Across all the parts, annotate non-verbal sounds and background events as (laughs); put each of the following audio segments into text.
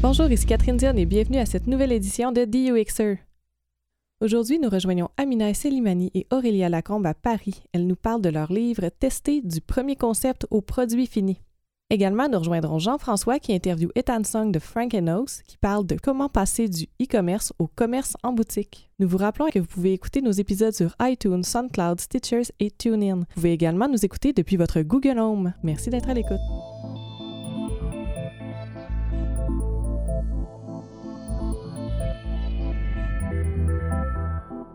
Bonjour, ici Catherine Dion et bienvenue à cette nouvelle édition de DUXer. Aujourd'hui, nous rejoignons Amina Selimani et Aurélia Lacombe à Paris. Elles nous parlent de leur livre Tester du premier concept au produit fini. Également, nous rejoindrons Jean-François qui interviewe Ethan Song de Frank Oaks qui parle de comment passer du e-commerce au commerce en boutique. Nous vous rappelons que vous pouvez écouter nos épisodes sur iTunes, SoundCloud, Stitchers et TuneIn. Vous pouvez également nous écouter depuis votre Google Home. Merci d'être à l'écoute.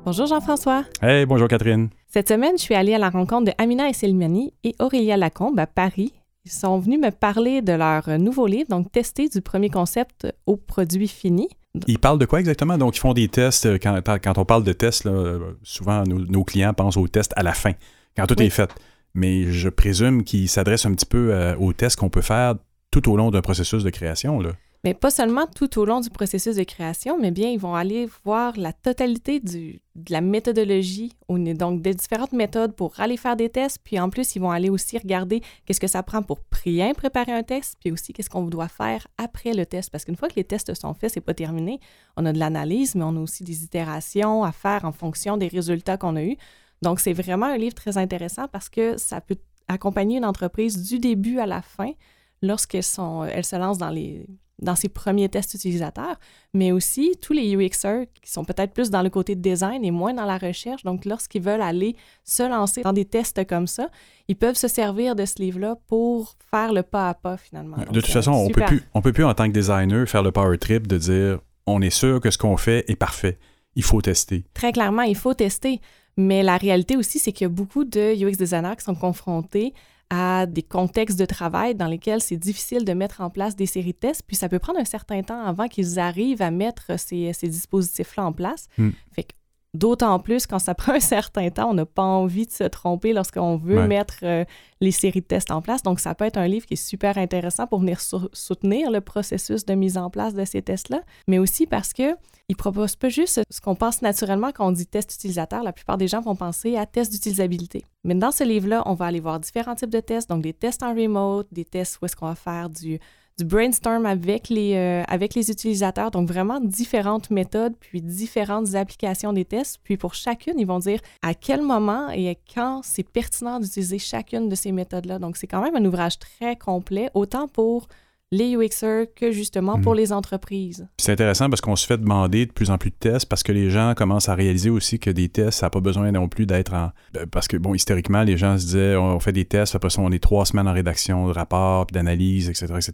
Bonjour Jean-François. Hey, bonjour Catherine. Cette semaine, je suis allée à la rencontre de Amina Esselmani et Aurélia Lacombe à Paris. Ils sont venus me parler de leur nouveau livre, donc tester du premier concept au produit fini. Ils parlent de quoi exactement? Donc, ils font des tests. euh, Quand, quand on parle de tests, là, souvent nos, nos clients pensent aux tests à la fin, quand tout Oui. est fait. Mais je présume qu'ils s'adressent un petit peu euh, aux tests qu'on peut faire tout au long d'un processus de création. Là. Mais pas seulement tout au long du processus de création, mais bien ils vont aller voir la totalité de la méthodologie, donc des différentes méthodes pour aller faire des tests. Puis en plus, ils vont aller aussi regarder qu'est-ce que ça prend pour bien préparer un test, puis aussi qu'est-ce qu'on doit faire après le test. Parce qu'une fois que les tests sont faits, c'est pas terminé. On a de l'analyse, mais on a aussi des itérations à faire en fonction des résultats qu'on a eus. Donc c'est vraiment un livre très intéressant parce que ça peut accompagner une entreprise du début à la fin lorsqu'elles elles se lancent dans les dans ses premiers tests utilisateurs, mais aussi tous les UXers qui sont peut-être plus dans le côté de design et moins dans la recherche. Donc, lorsqu'ils veulent aller se lancer dans des tests comme ça, ils peuvent se servir de ce livre-là pour faire le pas à pas finalement. de Donc, toute façon, on super. on peut plus en tant que designer faire le power trip de dire on est sûr que ce qu'on fait est parfait. Il faut tester. Très clairement, il faut tester. Mais la réalité aussi, c'est qu'il y a beaucoup de UX designers qui sont confrontés à des contextes de travail dans lesquels c'est difficile de mettre en place des séries de tests, puis ça peut prendre un certain temps avant qu'ils arrivent à mettre ces, ces dispositifs-là en place. Hmm. Fait d'autant plus quand ça (laughs) prend un certain temps, on n'a pas envie de se tromper lorsqu'on veut Ouais. mettre euh, les séries de tests en place. Donc, ça peut être un livre qui est super intéressant pour venir sou- soutenir le processus de mise en place de ces tests-là, mais aussi parce que il propose pas juste ce qu'on pense naturellement quand on dit test utilisateur. La plupart des gens vont penser à test d'utilisabilité. Mais dans ce livre-là, on va aller voir différents types de tests, donc des tests en remote, des tests où est-ce qu'on va faire du, du brainstorm avec les, euh, avec les utilisateurs, donc vraiment différentes méthodes, puis différentes applications des tests. Puis pour chacune, ils vont dire à quel moment et quand c'est pertinent d'utiliser chacune de ces méthodes-là. Donc c'est quand même un ouvrage très complet, autant pour les UXers que justement pour Mhm. les entreprises. C'est intéressant parce qu'on se fait demander de plus en plus de tests parce que les gens commencent à réaliser aussi que des tests, ça n'a pas besoin non plus d'être en. ben, Parce que, bon, historiquement, les gens se disaient on fait des tests, après ça, on est trois semaines en rédaction de rapports, puis d'analyse, etc., etc.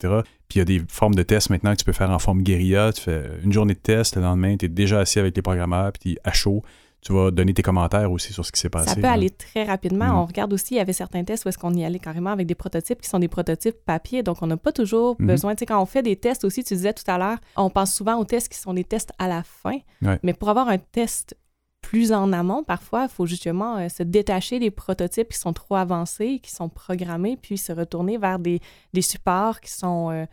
Puis il y a des formes de tests maintenant que tu peux faire en forme guérilla. Tu fais une journée de test, le lendemain, tu es déjà assis avec les programmeurs, puis tu es à chaud. Tu vas donner tes commentaires aussi sur ce qui s'est passé. Ça peut là. aller très rapidement. Mhm. On regarde aussi, il y avait certains tests où est-ce qu'on y allait carrément avec des prototypes qui sont des prototypes papier. Donc, on n'a pas toujours Mhm. besoin. Tu sais, quand on fait des tests aussi, tu disais tout à l'heure, on pense souvent aux tests qui sont des tests à la fin. Ouais. Mais pour avoir un test plus en amont, parfois, il faut justement euh, se détacher des prototypes qui sont trop avancés, qui sont programmés, puis se retourner vers des, des supports qui sont, euh,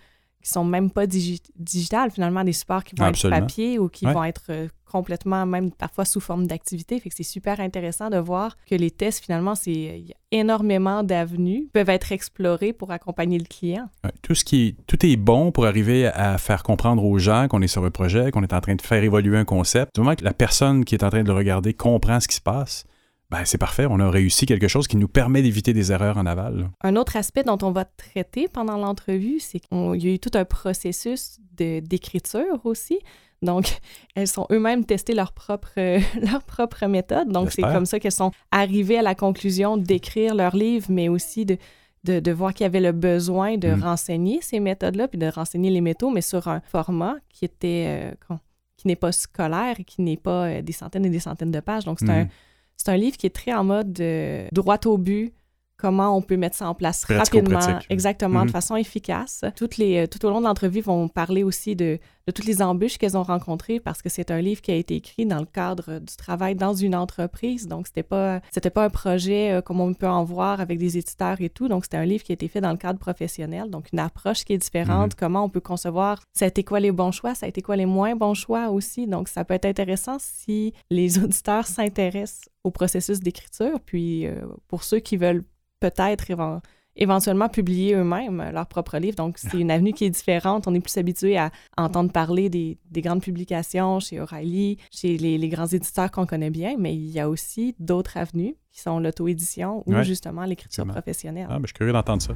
qui sont même pas digi digitales, finalement, des supports qui vont Absolument. être papier ou qui Ouais. vont être euh, complètement, même parfois sous forme d'activité. Fait que c'est super intéressant de voir que les tests, finalement, c'est il y a énormément d'avenues peuvent être explorées pour accompagner le client. Ouais, Tout, ce qui est, tout est bon pour arriver à faire comprendre aux gens qu'on est sur un projet, qu'on est en train de faire évoluer un concept. Du moment que la personne qui est en train de le regarder comprend ce qui se passe, ben c'est parfait. On a réussi quelque chose qui nous permet d'éviter des erreurs en aval. Un autre aspect dont on va traiter pendant l'entrevue, c'est qu'il y a eu tout un processus d'écriture aussi. Donc, (laughs) elles sont eux-mêmes testé leur propre, euh, (laughs) leur propre méthode. Donc, c'est comme ça qu'elles sont arrivées à la conclusion d'écrire leur livre, mais aussi de, de, de voir qu'il y avait le besoin de Mhm. renseigner ces méthodes-là, puis de renseigner les métaux, mais sur un format qui était euh, qui n'est pas scolaire et qui n'est pas euh, des centaines et des centaines de pages. Donc, c'est un, Mhm. C'est un livre qui est très en mode euh, droit au but, comment on peut mettre ça en place rapidement, Pratico-pratique. exactement, de façon efficace. Toutes les, euh, tout au long de l'entrevue, ils vont parler aussi de, de toutes les embûches qu'elles ont rencontrées parce que c'est un livre qui a été écrit dans le cadre du travail dans une entreprise. Donc, c'était pas, c'était pas un projet euh, comme on peut en voir avec des éditeurs et tout. Donc, c'était un livre qui a été fait dans le cadre professionnel. Donc, une approche qui est différente. Comment on peut concevoir, ça a été quoi les bons choix, ça a été quoi les moins bons choix aussi? Donc, ça peut être intéressant si les (laughs) auditeurs s'intéressent au processus d'écriture. Puis, euh, pour ceux qui veulent peut-être éven- éventuellement publier eux-mêmes leurs propres livres. Donc, c'est une avenue qui est différente. On est plus habitué à entendre parler des, grandes publications chez O'Reilly, chez les, grands éditeurs qu'on connaît bien, mais il y a aussi d'autres avenues qui sont l'auto-édition ou justement l'écriture professionnelle. Ah, ben, je suis curieux d'entendre ça.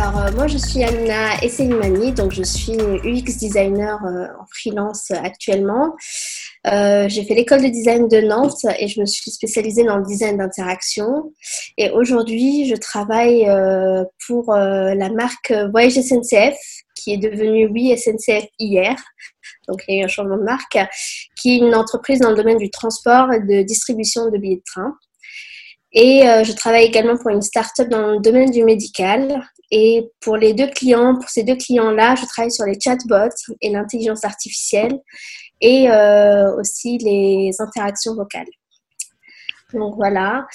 Euh, moi, je suis Amina Esselimani, donc je suis UX designer euh, en freelance actuellement. Euh, j'ai fait l'école de design de Nantes et je me suis spécialisée dans le design d'interaction. Et aujourd'hui, je travaille pour la marque Voyage SNCF, qui est devenue Oui SNCF hier. Donc, il y a eu un changement de marque, qui est une entreprise dans le domaine du transport et de distribution de billets de train. Et je travaille également pour une start-up dans le domaine du médical. Et pour les deux clients, pour ces deux clients-là, je travaille sur les chatbots et l'intelligence artificielle et euh, aussi les interactions vocales. Donc voilà.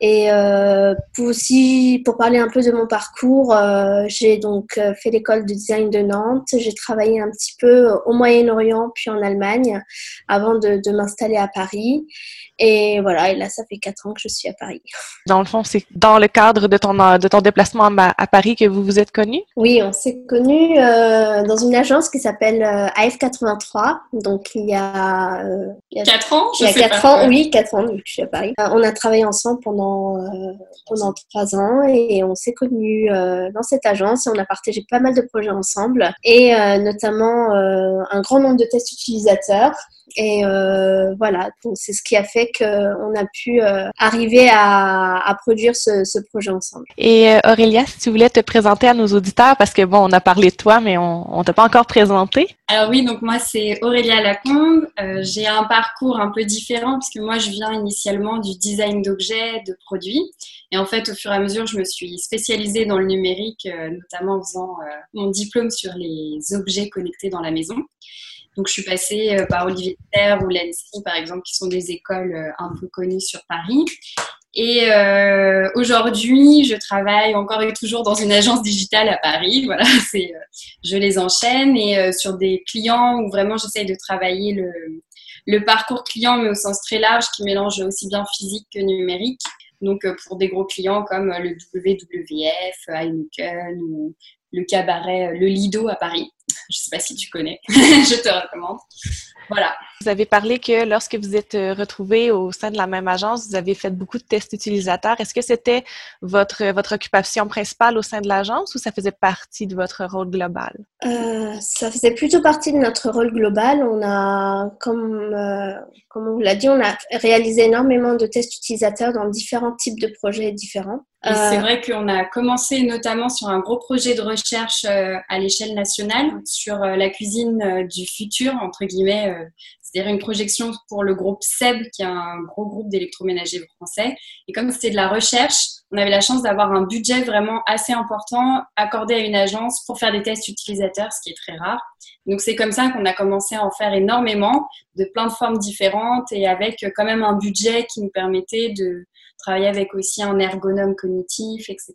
Et euh, pour aussi, pour parler un peu de mon parcours, euh, j'ai donc euh, fait l'école de design de Nantes. J'ai travaillé un petit peu au Moyen-Orient puis en Allemagne avant de, de m'installer à Paris. Et voilà, et là, ça fait quatre ans que je suis à Paris. (laughs) Dans le fond, c'est dans le cadre de ton, de ton déplacement à, Paris que vous vous êtes connus? Oui, on s'est connus euh, dans une agence qui s'appelle euh, AF83. Donc, il y a... Euh, quatre ans? Je il y a quatre ans, oui, quatre ans, donc je suis à Paris. on a travaillé ensemble pendant, pendant trois ans et on s'est connus dans cette agence et on a partagé pas mal de projets ensemble. Et notamment un grand nombre de tests utilisateurs et euh, voilà, c'est ce qui a fait qu'on a pu euh, arriver à, produire ce, projet ensemble. Et euh, Aurélia, si tu voulais te présenter à nos auditeurs, parce que bon, on a parlé de toi, mais on ne t'a pas encore présenté. Alors oui, donc moi c'est Aurélia Lacombe. j'ai un parcours un peu différent puisque moi je viens initialement du design d'objets, de produits. Et en fait, au fur et à mesure, je me suis spécialisée dans le numérique, notamment en faisant mon diplôme sur les objets connectés dans la maison. Donc, je suis passée euh, par Olivier Terre ou l'ENSI, par exemple, qui sont des écoles euh, un peu connues sur Paris. Et euh, aujourd'hui, je travaille encore et toujours dans une agence digitale à Paris. (laughs) Voilà, c'est, je les enchaîne et sur des clients où vraiment j'essaye de travailler le, le parcours client, mais au sens très large, qui mélange aussi bien physique que numérique. Donc, pour des gros clients comme le WWF, Heineken ou le cabaret Le Lido à Paris. Je ne sais pas si tu connais, (laughs) je te recommande. Voilà. Vous avez parlé que lorsque vous êtes euh, retrouvés au sein de la même agence, vous avez fait beaucoup de tests utilisateurs. Est-ce que c'était votre, votre occupation principale au sein de l'agence ou ça faisait partie de votre rôle global? Euh, ça faisait plutôt partie de notre rôle global. On a, comme, euh, comme on l'a dit, on a réalisé énormément de tests utilisateurs dans différents types de projets différents. c'est vrai qu'on a commencé notamment sur un gros projet de recherche à l'échelle nationale sur la cuisine du futur, entre guillemets, c'est-à-dire une projection pour le groupe SEB, qui est un gros groupe d'électroménagers français. Et comme c'était de la recherche, on avait la chance d'avoir un budget vraiment assez important accordé à une agence pour faire des tests utilisateurs, ce qui est très rare. Donc c'est comme ça qu'on a commencé à en faire énormément, de plein de formes différentes et avec quand même un budget qui nous permettait de travailler avec aussi un ergonome cognitif, etc.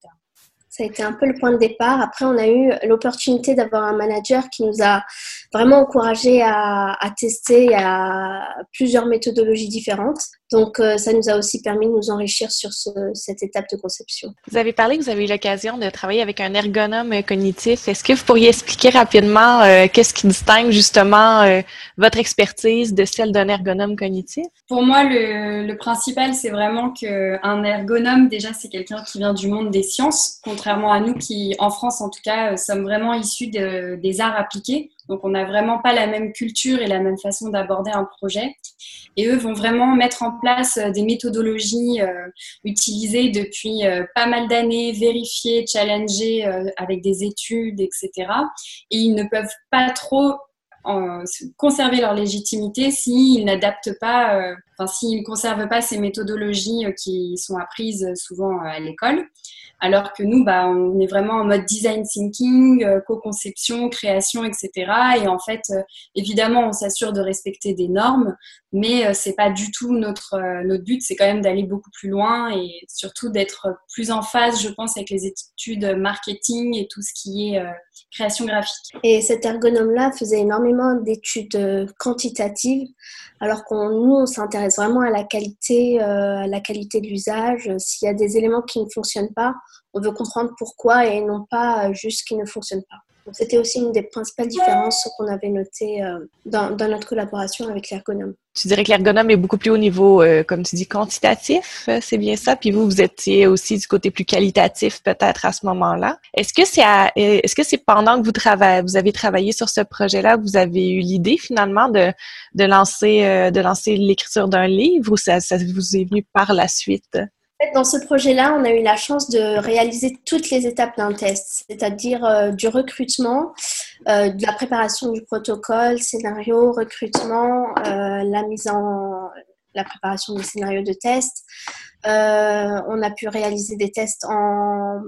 Ça a été un peu le point de départ. Après, on a eu l'opportunité d'avoir un manager qui nous a vraiment encouragé à, à tester à plusieurs méthodologies différentes. Donc, euh, ça nous a aussi permis de nous enrichir sur cette étape de conception. Vous avez parlé que vous avez eu l'occasion de travailler avec un ergonome cognitif. Est-ce que vous pourriez expliquer rapidement euh, qu'est-ce qui distingue justement euh, votre expertise de celle d'un ergonome cognitif? Pour moi, le, le principal, c'est vraiment qu'un ergonome, déjà, c'est quelqu'un qui vient du monde des sciences, contrairement à nous qui, en France en tout cas, sommes vraiment issus de, des arts appliqués. Donc, on n'a vraiment pas la même culture et la même façon d'aborder un projet. Et eux vont vraiment mettre en place euh, des méthodologies euh, utilisées depuis euh, pas mal d'années, vérifiées, challengées avec des études, etc. Et ils ne peuvent pas trop conserver leur légitimité s'ils n'adaptent pas, enfin s'ils ne conservent pas ces méthodologies qui sont apprises souvent à l'école. Alors que nous, bah, on est vraiment en mode design thinking, euh, co-conception, création, etc. Et en fait, euh, évidemment, on s'assure de respecter des normes, mais euh, c'est pas du tout notre, notre but. C'est quand même d'aller beaucoup plus loin et surtout d'être plus en phase, je pense, avec les études marketing et tout ce qui est création graphique. Et cet ergonome-là faisait énormément d'études quantitatives, alors qu'on nous, on s'intéresse vraiment à la qualité, à la qualité de l'usage. S'il y a des éléments qui ne fonctionnent pas, on veut comprendre pourquoi et non pas juste ce qui ne fonctionne pas. C'était aussi une des principales différences qu'on avait notées euh, dans, notre collaboration avec l'ergonome. Tu dirais que l'ergonome est beaucoup plus au niveau, euh, comme tu dis, quantitatif, euh, c'est bien ça. Puis vous, vous étiez aussi du côté plus qualitatif peut-être à ce moment-là. Est-ce que c'est pendant que vous travaillez, vous avez travaillé sur ce projet-là vous avez eu l'idée finalement de, lancer de lancer l'écriture d'un livre ou ça vous est venu par la suite? Dans ce projet-là, on a eu la chance de réaliser toutes les étapes d'un test, c'est-à-dire euh, du recrutement, euh, de la préparation du protocole, scénario, recrutement, euh, la mise en la préparation du scénario de test. on a pu réaliser des tests en,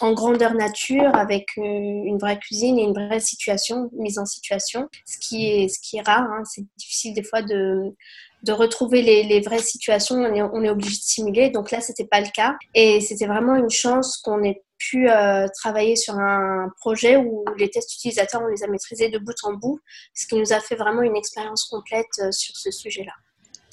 grandeur nature avec une vraie cuisine et une vraie situation, mise en situation, ce qui est, ce qui est rare. Hein. C'est difficile des fois de de retrouver les, vraies situations, on est, on est, obligé de simuler. Donc là, c'était pas le cas. Et c'était vraiment une chance qu'on ait pu euh, travailler sur un projet où les tests utilisateurs, on les a maîtrisés de bout en bout, ce qui nous a fait vraiment une expérience complète euh, sur ce sujet-là.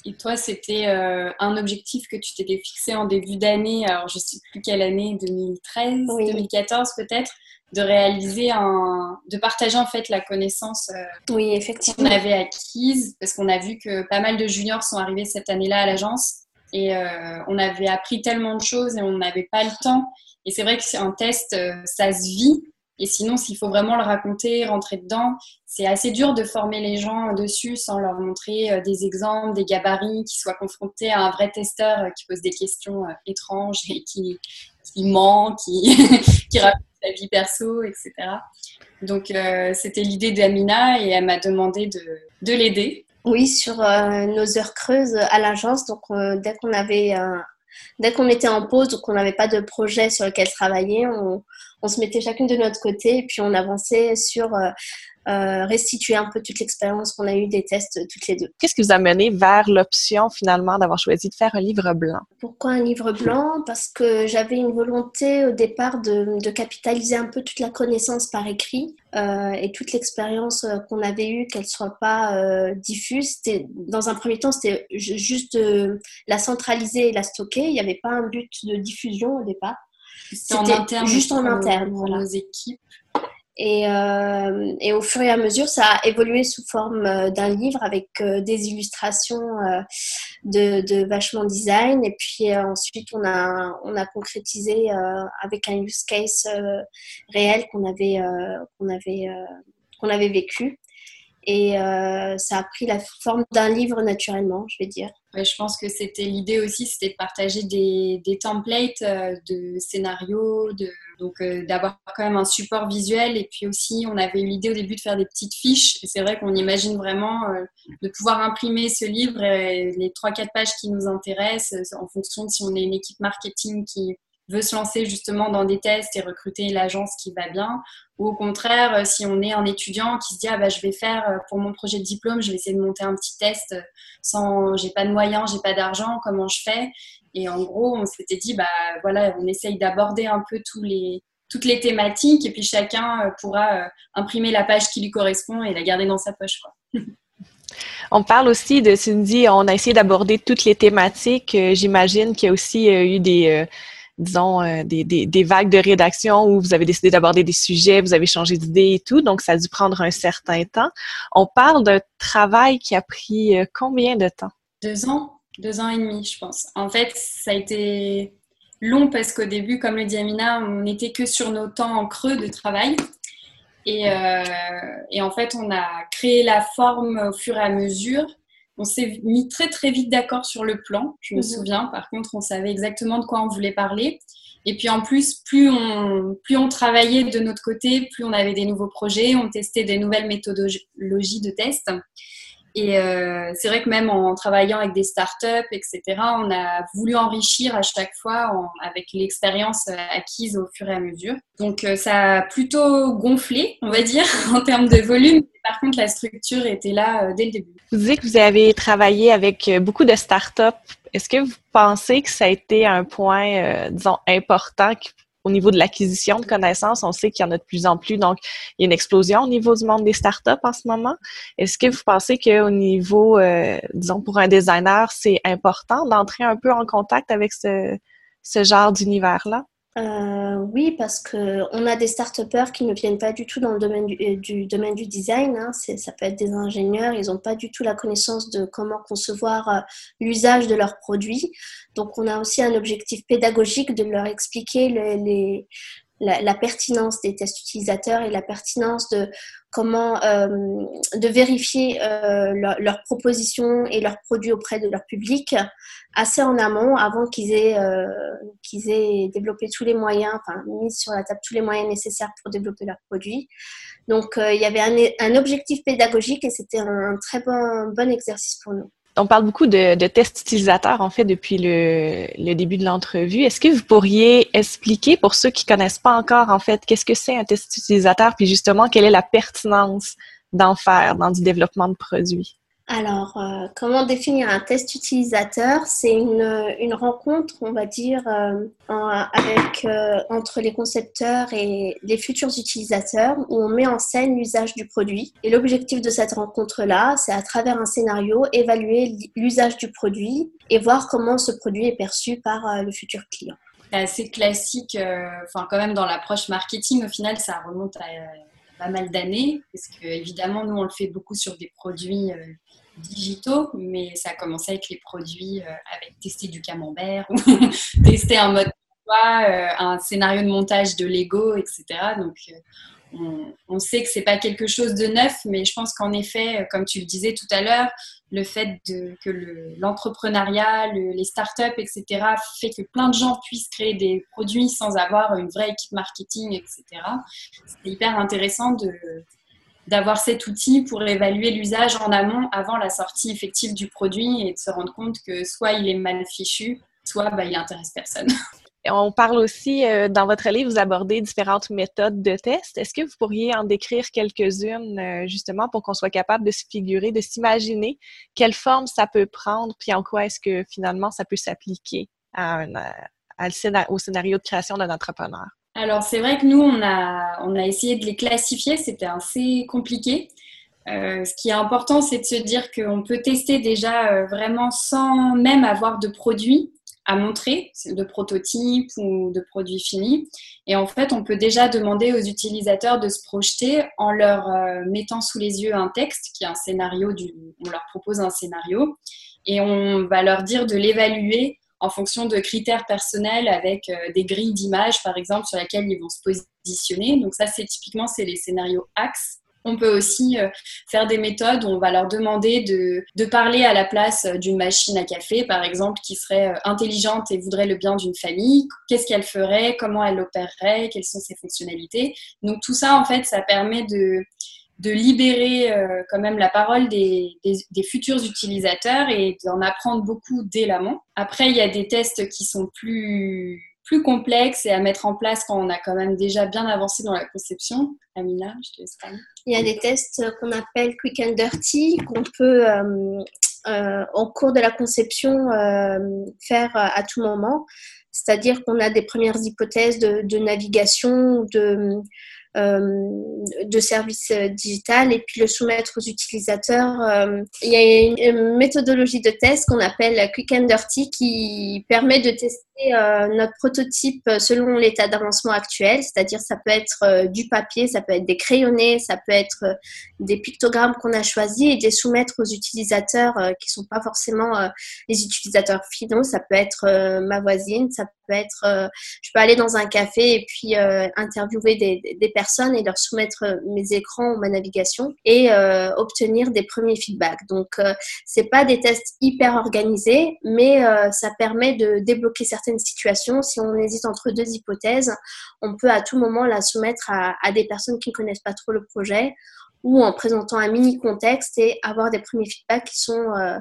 Et toi, c'était euh, un objectif que tu t'étais fixé en début d'année, alors je ne sais plus quelle année, 2013, 2014 peut-être, de réaliser un, de partager en fait la connaissance euh, oui, effectivement. qu'on avait acquise, parce qu'on a vu que pas mal de juniors sont arrivés cette année-là à l'agence et euh, on avait appris tellement de choses et on n'avait pas le temps. Et c'est vrai que c'est un test, ça se vit. Et sinon, s'il faut vraiment le raconter, rentrer dedans, c'est assez dur de former les gens dessus sans leur montrer des exemples, des gabarits, qui soient confrontés à un vrai testeur qui pose des questions étranges et qui, qui ment, qui, (laughs) qui raconte sa vie perso, etc. Donc, euh, c'était l'idée d'Amina et elle m'a demandé de, de l'aider. Oui, sur euh, nos heures creuses à l'agence. Donc, euh, dès qu'on avait dès qu'on était en pause ou qu'on n'avait pas de projet sur lequel travailler, on, se mettait chacune de notre côté et puis on avançait sur euh, restituer un peu toute l'expérience qu'on a eue des tests toutes les deux. Qu'est-ce qui vous a mené vers l'option finalement d'avoir choisi de faire un livre blanc? Pourquoi un livre blanc? Parce que j'avais une volonté au départ de, de, capitaliser un peu toute la connaissance par écrit euh, et toute l'expérience euh, qu'on avait eue, qu'elle ne soit pas euh, diffuse. Dans un premier temps, c'était juste de la centraliser et la stocker. Il n'y avait pas un but de diffusion au départ. C'était juste en interne. Pour nos équipes. Et, euh, et, au fur et à mesure, ça a évolué sous forme euh, d'un livre avec euh, des illustrations euh, de, de, vachement design. Et puis ensuite, on a, on a concrétisé avec un use case réel qu'on avait, qu'on avait, qu'on avait vécu. Et euh, ça a pris la forme d'un livre naturellement, je vais dire. je pense que c'était l'idée aussi, c'était de partager des, des templates euh, de scénarios, de, donc euh, d'avoir quand même un support visuel. Et puis aussi, on avait eu l'idée au début de faire des petites fiches. C'est vrai qu'on imagine vraiment de pouvoir imprimer ce livre et les 3-4 pages qui nous intéressent en fonction de si on est une équipe marketing qui veut se lancer justement dans des tests et recruter l'agence qui va bien, ou au contraire, euh, si on est un étudiant qui se dit ah bah je vais faire euh, pour mon projet de diplôme, je vais essayer de monter un petit test sans, j'ai pas de moyens, j'ai pas d'argent, comment je fais? Et en gros, on s'était dit bah voilà, on essaye d'aborder un peu tous les toutes les thématiques et puis chacun euh, pourra imprimer la page qui lui correspond et la garder dans sa poche quoi. On parle aussi de Cindy, on a essayé d'aborder toutes les thématiques. J'imagine qu'il y a aussi eu des, disons, euh, des, des, vagues de rédaction où vous avez décidé d'aborder des sujets, vous avez changé d'idée et tout, donc ça a dû prendre un certain temps. On parle d'un travail qui a pris euh, combien de temps? Deux ans, deux ans et demi, je pense. En fait, ça a été long parce qu'au début, comme le dit Amina, on n'était que sur nos temps en creux de travail. Et, euh, et, en fait, on a créé la forme au fur et à mesure on s'est mis très très vite d'accord sur le plan, je me mhm. souviens. Par contre, on savait exactement de quoi on voulait parler. Et puis en plus, plus on, plus on travaillait de notre côté, plus on avait des nouveaux projets, on testait des nouvelles méthodologies de test. Et euh, c'est vrai que même en travaillant avec des startups, etc., on a voulu enrichir à chaque fois avec l'expérience acquise au fur et à mesure. Donc euh, ça a plutôt gonflé, on va dire, (laughs) en termes de volume. Par contre, la structure était là euh, dès le début. Vous disiez que vous avez travaillé avec beaucoup de startups. Est-ce que vous pensez que ça a été un point, disons, important au niveau de l'acquisition de connaissances, on sait qu'il y en a de plus en plus. Donc, il y a une explosion au niveau du monde des startups en ce moment. Est-ce que vous pensez qu'au niveau, euh, disons, pour un designer, c'est important d'entrer un peu en contact avec ce, ce genre d'univers-là? Euh, oui, parce qu'on a des start qui ne viennent pas du tout dans le domaine du, euh, domaine du design. Hein. Ça peut être des ingénieurs, ils n'ont pas du tout la connaissance de comment concevoir euh, l'usage de leurs produits. Donc, on a aussi un objectif pédagogique de leur expliquer les, la, pertinence des tests utilisateurs et la pertinence de comment euh, de vérifier euh, leurs propositions et leurs produits auprès de leur public assez en amont avant qu'ils aient, euh, qu'ils aient développé tous les moyens, enfin mis sur la table tous les moyens nécessaires pour développer leurs produits. Donc il y avait un, un, objectif pédagogique et c'était un, très bon, bon exercice pour nous. On parle beaucoup de, tests utilisateurs, en fait, depuis le, début de l'entrevue. Est-ce que vous pourriez expliquer pour ceux qui connaissent pas encore, en fait, qu'est-ce que c'est un test utilisateur, puis justement, quelle est la pertinence d'en faire dans du développement de produits? Alors, euh, comment définir un test utilisateur? C'est une, une, rencontre, on va dire, euh, avec, euh, entre les concepteurs et les futurs utilisateurs où on met en scène l'usage du produit. Et l'objectif de cette rencontre-là, c'est à travers un scénario, évaluer l'usage du produit et voir comment ce produit est perçu par le futur client. C'est assez classique, enfin quand même dans l'approche marketing, au final, ça remonte à pas mal d'années, parce que évidemment, nous, on le fait beaucoup sur des produits digitaux, mais ça a commencé avec les produits, euh, avec tester du camembert, (laughs) tester un mode euh, un scénario de montage de Lego, etc. Donc, euh, on, sait que c'est pas quelque chose de neuf, mais je pense qu'en effet, comme tu le disais tout à l'heure, le fait de, que l'entrepreneuriat, les startups, etc., fait que plein de gens puissent créer des produits sans avoir une vraie équipe marketing, etc. C'est hyper intéressant d'avoir cet outil pour évaluer l'usage en amont avant la sortie effective du produit et de se rendre compte que soit il est mal fichu, soit bah, il intéresse personne. (laughs) On parle aussi, euh, dans votre livre, vous abordez différentes méthodes de test. Est-ce que vous pourriez en décrire quelques-unes, euh, justement, pour qu'on soit capable de se figurer, de s'imaginer quelle forme ça peut prendre, puis en quoi est-ce que finalement ça peut s'appliquer au scénario de création d'un entrepreneur? Alors, c'est vrai que nous, on a, on a essayé de les classifier. C'était assez compliqué. Euh, ce qui est important, c'est de se dire qu'on peut tester déjà euh, vraiment sans même avoir de produits à montrer, de prototypes ou de produits finis. Et en fait, on peut déjà demander aux utilisateurs de se projeter en leur euh, mettant sous les yeux un texte qui est un scénario, on leur propose un scénario et on va leur dire de l'évaluer en fonction de critères personnels avec euh, des grilles d'images, par exemple, sur lesquelles ils vont se positionner. Donc ça, c'est typiquement, c'est les scénarios axes. On peut aussi euh, faire des méthodes où on va leur demander de, de parler à la place euh, d'une machine à café, par exemple, qui serait intelligente et voudrait le bien d'une famille. Qu'est-ce qu'elle ferait? Comment elle opérerait? Quelles sont ses fonctionnalités? Donc tout ça, en fait, ça permet de, de libérer euh, quand même la parole des, des, futurs utilisateurs et d'en apprendre beaucoup dès l'amont. Après, il y a des tests qui sont plus, plus complexes et à mettre en place quand on a quand même déjà bien avancé dans la conception. Amina, je te laisse parler. Il y a des tests qu'on appelle quick and dirty qu'on peut, euh, euh, au cours de la conception, faire à tout moment. C'est-à-dire qu'on a des premières hypothèses de, navigation, de euh, de services euh, digital et puis le soumettre aux utilisateurs. Euh, il y a une méthodologie de test qu'on appelle Quick and Dirty qui permet de tester notre prototype selon l'état d'avancement actuel, c'est-à-dire ça peut être du papier, ça peut être des crayonnés, ça peut être des pictogrammes qu'on a choisis et de les soumettre aux utilisateurs qui sont pas forcément les utilisateurs finaux, ça peut être ma voisine, ça peut être, je peux aller dans un café et puis interviewer des, personnes et leur soumettre euh, mes écrans ou ma navigation et euh, obtenir des premiers feedbacks. Donc, euh, c'est pas des tests hyper organisés, mais ça permet de débloquer certaines certaines situations, si on hésite entre deux hypothèses, on peut à tout moment la soumettre à, des personnes qui ne connaissent pas trop le projet ou en présentant un mini contexte et avoir des premiers feedbacks qui sont euh,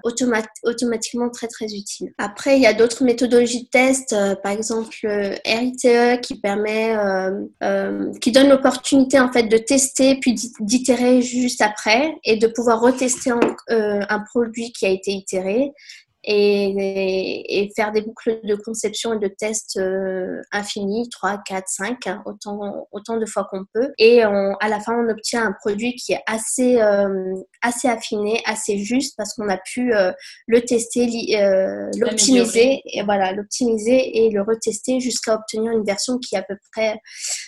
automatiquement très très utiles. Après, il y a d'autres méthodologies de test, euh, par exemple le RITE qui permet, euh, qui donne l'opportunité en fait de tester puis d'itérer juste après et de pouvoir retester un produit qui a été itéré et, et, faire des boucles de conception et de tests euh, infinis, 3, 4, 5, autant, autant de fois qu'on peut. Et on, à la fin, on obtient un produit qui est assez, euh, assez affiné, assez juste parce qu'on a pu euh, le tester, euh, l'optimiser et voilà, l'optimiser et le retester jusqu'à obtenir une version qui est à peu près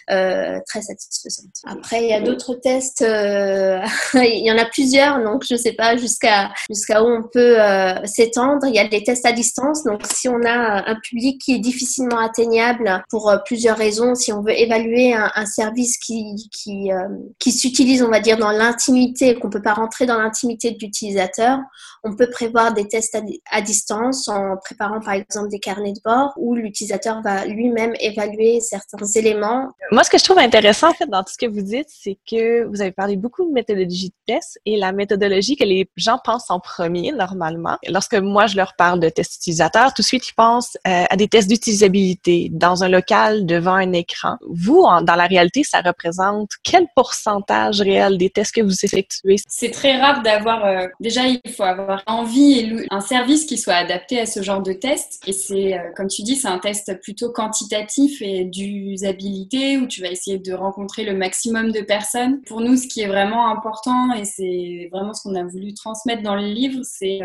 très satisfaisante. Après, il y a d'autres tests, (laughs) il y en a plusieurs, donc je sais pas jusqu'à jusqu'à où on peut s'étendre il y a des tests à distance. Donc, si on a un public qui est difficilement atteignable pour euh, plusieurs raisons, si on veut évaluer un, service qui, qui, euh, qui s'utilise, on va dire, dans l'intimité, qu'on ne peut pas rentrer dans l'intimité de l'utilisateur, on peut prévoir des tests à, distance en préparant, par exemple, des carnets de bord où l'utilisateur va lui-même évaluer certains éléments. Moi, ce que je trouve intéressant, en fait, dans tout ce que vous dites, c'est que vous avez parlé beaucoup de méthodologie de test et la méthodologie que les gens pensent en premier, normalement. Lorsque moi, je leur parle de tests utilisateurs, tout de suite, ils pensent euh, à des tests d'utilisabilité dans un local devant un écran. Vous, dans la réalité, ça représente quel pourcentage réel des tests que vous effectuez? C'est très rare d'avoir... Euh, déjà, il faut avoir envie et un service qui soit adapté à ce genre de test. Et c'est, euh, comme tu dis, c'est un test plutôt quantitatif et d'usabilité où tu vas essayer de rencontrer le maximum de personnes. Pour nous, ce qui est vraiment important, et c'est vraiment ce qu'on a voulu transmettre dans le livre, c'est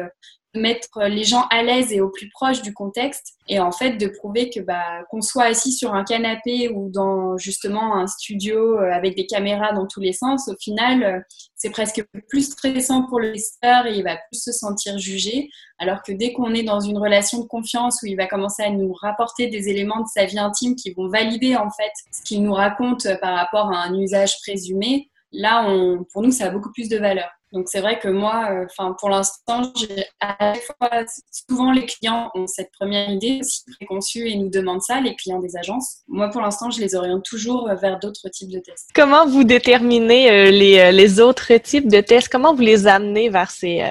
mettre les gens à l'aise et au plus proche du contexte et en fait de prouver que bah, qu'on soit assis sur un canapé ou dans justement un studio euh, avec des caméras dans tous les sens, au final euh, c'est presque plus stressant pour le testeur et il va plus se sentir jugé alors que dès qu'on est dans une relation de confiance où il va commencer à nous rapporter des éléments de sa vie intime qui vont valider en fait ce qu'il nous raconte par rapport à un usage présumé, là on, pour nous ça a beaucoup plus de valeur. Donc c'est vrai que moi, euh, enfin pour l'instant, j'ai à la fois souvent les clients ont cette première idée aussi préconçue et nous demandent ça, les clients des agences. Moi pour l'instant, je les oriente toujours vers d'autres types de tests. Comment vous déterminez euh, les, euh, les, autres types de tests? Comment vous les amenez vers ces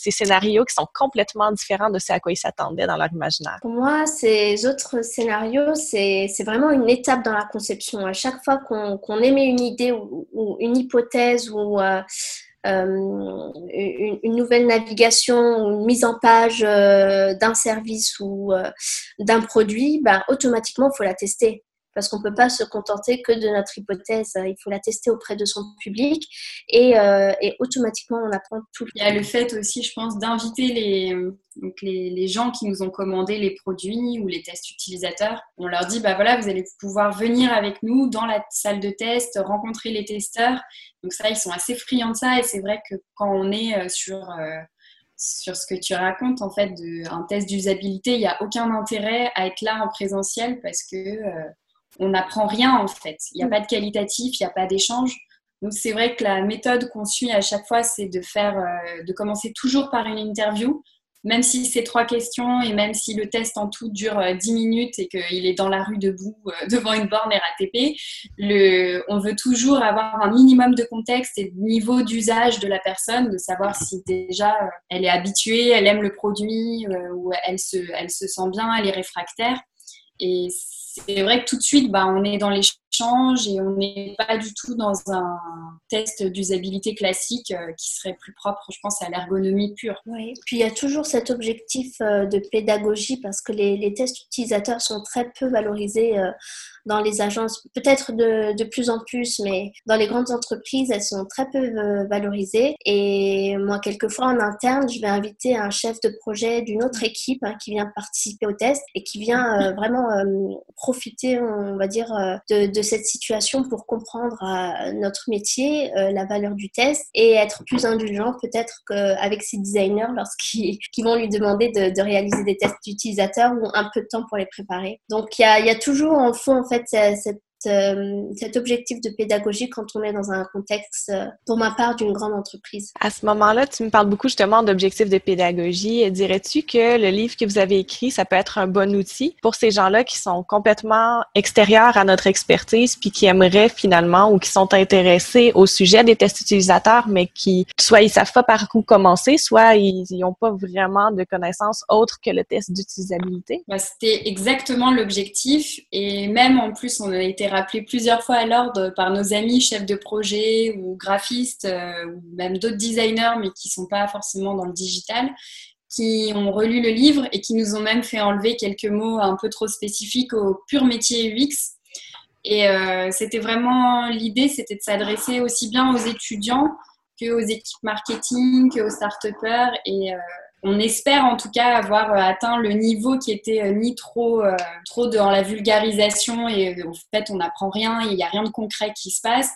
ces scénarios qui sont complètement différents de ce à quoi ils s'attendaient dans leur imaginaire? Pour moi, ces autres scénarios, c'est vraiment une étape dans la conception. À chaque fois qu'on émet une idée ou, une hypothèse ou euh, une, nouvelle navigation ou une mise en page euh, d'un service ou euh, d'un produit, ben, automatiquement, il faut la tester parce qu'on ne peut pas se contenter que de notre hypothèse. Il faut la tester auprès de son public et, euh, automatiquement on apprend tout. Il y a le fait aussi, je pense, d'inviter les, les, les, gens qui nous ont commandé les produits ou les tests utilisateurs. On leur dit, bah voilà, vous allez pouvoir venir avec nous dans la salle de test, rencontrer les testeurs. Donc ça, ils sont assez friands de ça et c'est vrai que quand on est euh, sur... Euh, sur ce que tu racontes, en fait, de, un test d'usabilité, il n'y a aucun intérêt à être là en présentiel parce que on n'apprend rien en fait. Il n'y a mm. pas de qualitatif, il n'y a pas d'échange. Donc c'est vrai que la méthode qu'on suit à chaque fois, c'est de faire, euh, de commencer toujours par une interview, même si c'est trois questions et même si le test en tout dure 10 euh, minutes et qu'il est dans la rue debout euh, (laughs) devant une borne RATP, le, on veut toujours avoir un minimum de contexte et de niveau d'usage de la personne, de savoir si déjà elle est habituée, elle aime le produit ou elle se, elle se sent bien, elle est réfractaire. Et c'est vrai que tout de suite, bah, on est dans l'échange et on n'est pas du tout dans un test d'usabilité classique euh, qui serait plus propre, je pense, à l'ergonomie pure. Oui, puis il y a toujours cet objectif euh, de pédagogie parce que les, tests utilisateurs sont très peu valorisés euh, dans les agences, peut-être de, de, plus en plus, mais dans les grandes entreprises, elles sont très peu valorisées. Et moi, quelquefois en interne, je vais inviter un chef de projet d'une autre équipe hein, qui vient participer au test et qui vient vraiment profiter, on va dire, de, cette situation pour comprendre notre métier, la valeur du test et être plus indulgent peut-être qu'avec ses designers lorsqu'ils (laughs) vont lui demander de, de réaliser des tests d'utilisateurs ou un peu de temps pour les préparer. Donc il y a, y a toujours en fond fait cette euh, cet objectif de pédagogie quand on est dans un contexte, euh, pour ma part, d'une grande entreprise. À ce moment-là, tu me parles beaucoup justement d'objectifs de pédagogie. Dirais-tu que le livre que vous avez écrit, ça peut être un bon outil pour ces gens-là qui sont complètement extérieurs à notre expertise puis qui aimeraient finalement ou qui sont intéressés au sujet des tests utilisateurs, mais qui soit ils savent pas par où commencer, soit ils n'ont pas vraiment de connaissances autres que le test d'utilisabilité? Bah, C'était exactement l'objectif et même en plus, on a été rappelé plusieurs fois à l'ordre par nos amis chefs de projet ou graphistes euh, ou même d'autres designers, mais qui sont pas forcément dans le digital, qui ont relu le livre et qui nous ont même fait enlever quelques mots un peu trop spécifiques au pur métier UX. Et euh, c'était vraiment l'idée, c'était de s'adresser aussi bien aux étudiants que aux équipes marketing, que aux start-upers. Et euh, on espère en tout cas avoir atteint le niveau qui était ni trop, trop dans la vulgarisation et en fait on n'apprend rien, il n'y a rien de concret qui se passe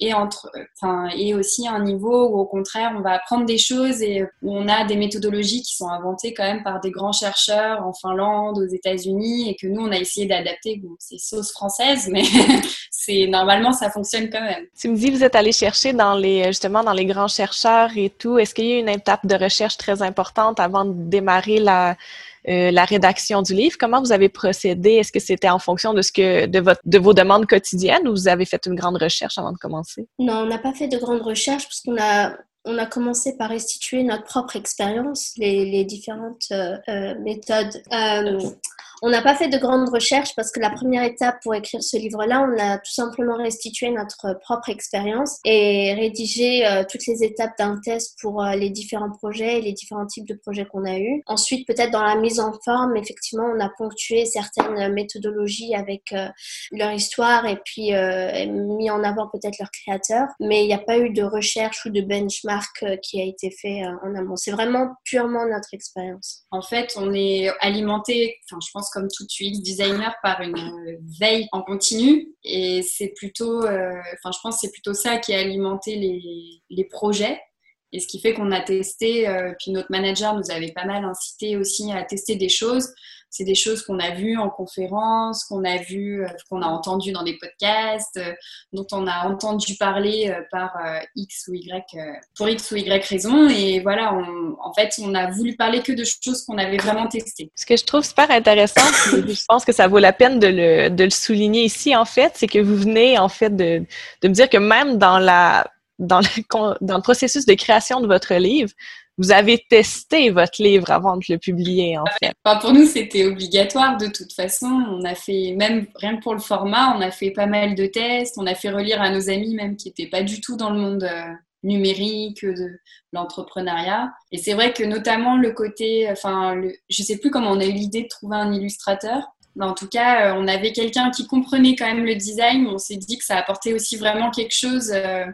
et, entre, enfin, et aussi un niveau où au contraire on va apprendre des choses et où on a des méthodologies qui sont inventées quand même par des grands chercheurs en Finlande, aux États-Unis et que nous on a essayé d'adapter. Bon, c'est sauce française, mais (laughs) c'est normalement ça fonctionne quand même. Tu me dis vous êtes allé chercher dans les justement dans les grands chercheurs et tout. Est-ce qu'il y a une étape de recherche très importante avant de démarrer la euh, la rédaction du livre. Comment vous avez procédé? Est-ce que c'était en fonction de ce que de vos demandes quotidiennes ou vous avez fait une grande recherche avant de commencer? Non, on n'a pas fait de grande recherche parce qu'on a on a commencé par restituer notre propre expérience, les, différentes euh, euh méthodes. On n'a pas fait de grandes recherches parce que la première étape pour écrire ce livre-là, on a tout simplement restitué notre propre expérience et rédigé euh, toutes les étapes d'un test pour euh, les différents projets et les différents types de projets qu'on a eus. Ensuite, peut-être dans la mise en forme, effectivement, on a ponctué certaines méthodologies avec euh, leur histoire et puis mis en avant peut-être leurs créateurs, mais il n'y a pas eu de recherche ou de benchmark qui a été fait en amont. C'est vraiment purement notre expérience. En fait, on est alimenté, enfin, je pense comme tout UX designer par une veille en continu. Et c'est plutôt, euh, enfin je pense c'est plutôt ça qui a alimenté les, les projets. Et ce qui fait qu'on a testé, euh, puis notre manager nous avait pas mal incité aussi à tester des choses c'est des choses qu'on a vues en conférence, qu'on a vues, euh, qu'on a entendues dans des podcasts, euh, dont on a entendu parler euh, par X ou Y, pour X ou Y raison. Et voilà, en fait, on a voulu parler que de choses qu'on avait vraiment testées. Ce que je trouve super intéressant, je pense que ça vaut la peine de le, de le souligner ici, en fait, c'est que vous venez, en fait, de, de me dire que même dans la dans le, dans le processus de création de votre livre, vous avez testé votre livre avant de le publier, en fait. pour nous, c'était obligatoire de toute façon. On a fait, même rien que pour le format, on a fait pas mal de tests. On a fait relire à nos amis, même qui n'étaient pas du tout dans le monde euh, numérique, de l'entrepreneuriat. Et c'est vrai que notamment le côté, enfin, le, je sais plus comment on a eu l'idée de trouver un illustrateur. Mais en tout cas, euh, on avait quelqu'un qui comprenait quand même le design. On s'est dit que ça apportait aussi vraiment quelque chose. Euh,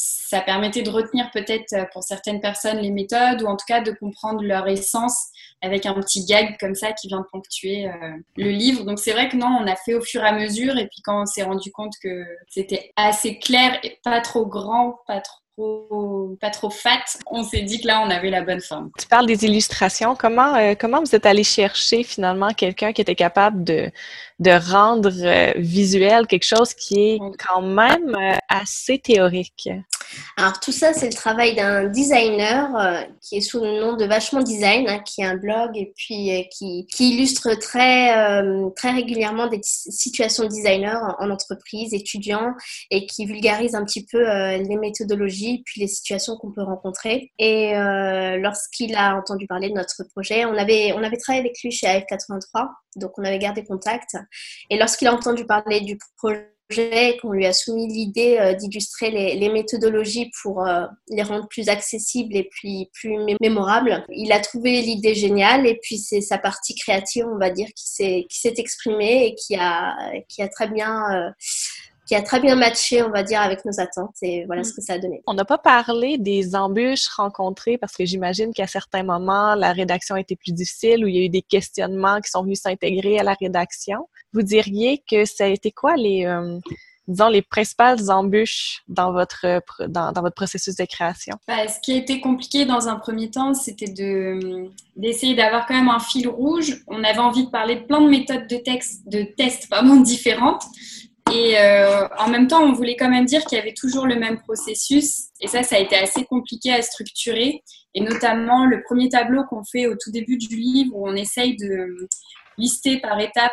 ça permettait de retenir peut-être euh, pour certaines personnes les méthodes ou en tout cas de comprendre leur essence avec un petit gag comme ça qui vient de ponctuer euh, le livre. Donc c'est vrai que non, on a fait au fur et à mesure et puis quand on s'est rendu compte que c'était assez clair et pas trop grand, pas trop pas trop fat, on s'est dit que là, on avait la bonne forme. Tu parles des illustrations. Comment, euh, comment vous êtes allé chercher finalement quelqu'un qui était capable de, de rendre euh, visuel quelque chose qui est quand même euh, assez théorique? Alors tout ça, c'est le travail d'un designer euh, qui est sous le nom de Vachement Design, hein, qui a un blog et puis euh, qui, illustre très, euh, très régulièrement des situations de designer en, entreprise, étudiants, et qui vulgarise un petit peu les méthodologies puis les situations qu'on peut rencontrer. Et lorsqu'il a entendu parler de notre projet, on avait, on avait travaillé avec lui chez AF83, donc on avait gardé contact. Et lorsqu'il a entendu parler du projet, qu'on lui a soumis l'idée euh, d'illustrer les, méthodologies pour euh, les rendre plus accessibles et puis plus mémorables. Il a trouvé l'idée géniale et puis c'est sa partie créative, on va dire, qui s'est exprimée et qui a qui a très bien euh, qui a très bien matché, on va dire, avec nos attentes. Et voilà ce que ça a donné. On n'a pas parlé des embûches rencontrées parce que j'imagine qu'à certains moments, la rédaction a été plus difficile ou il y a eu des questionnements qui sont venus s'intégrer à la rédaction. Vous diriez que ça a été quoi les, euh, disons, les principales embûches dans votre, dans, dans votre processus de création? Bah, ce qui a été compliqué dans un premier temps, c'était de, d'essayer d'avoir quand même un fil rouge. On avait envie de parler de plein de méthodes de texte, de tests pardon, différentes Et en même temps, on voulait quand même dire qu'il y avait toujours le même processus. Et ça, ça a été assez compliqué à structurer. Et notamment, le premier tableau qu'on fait au tout début du livre, où on essaye de lister par étape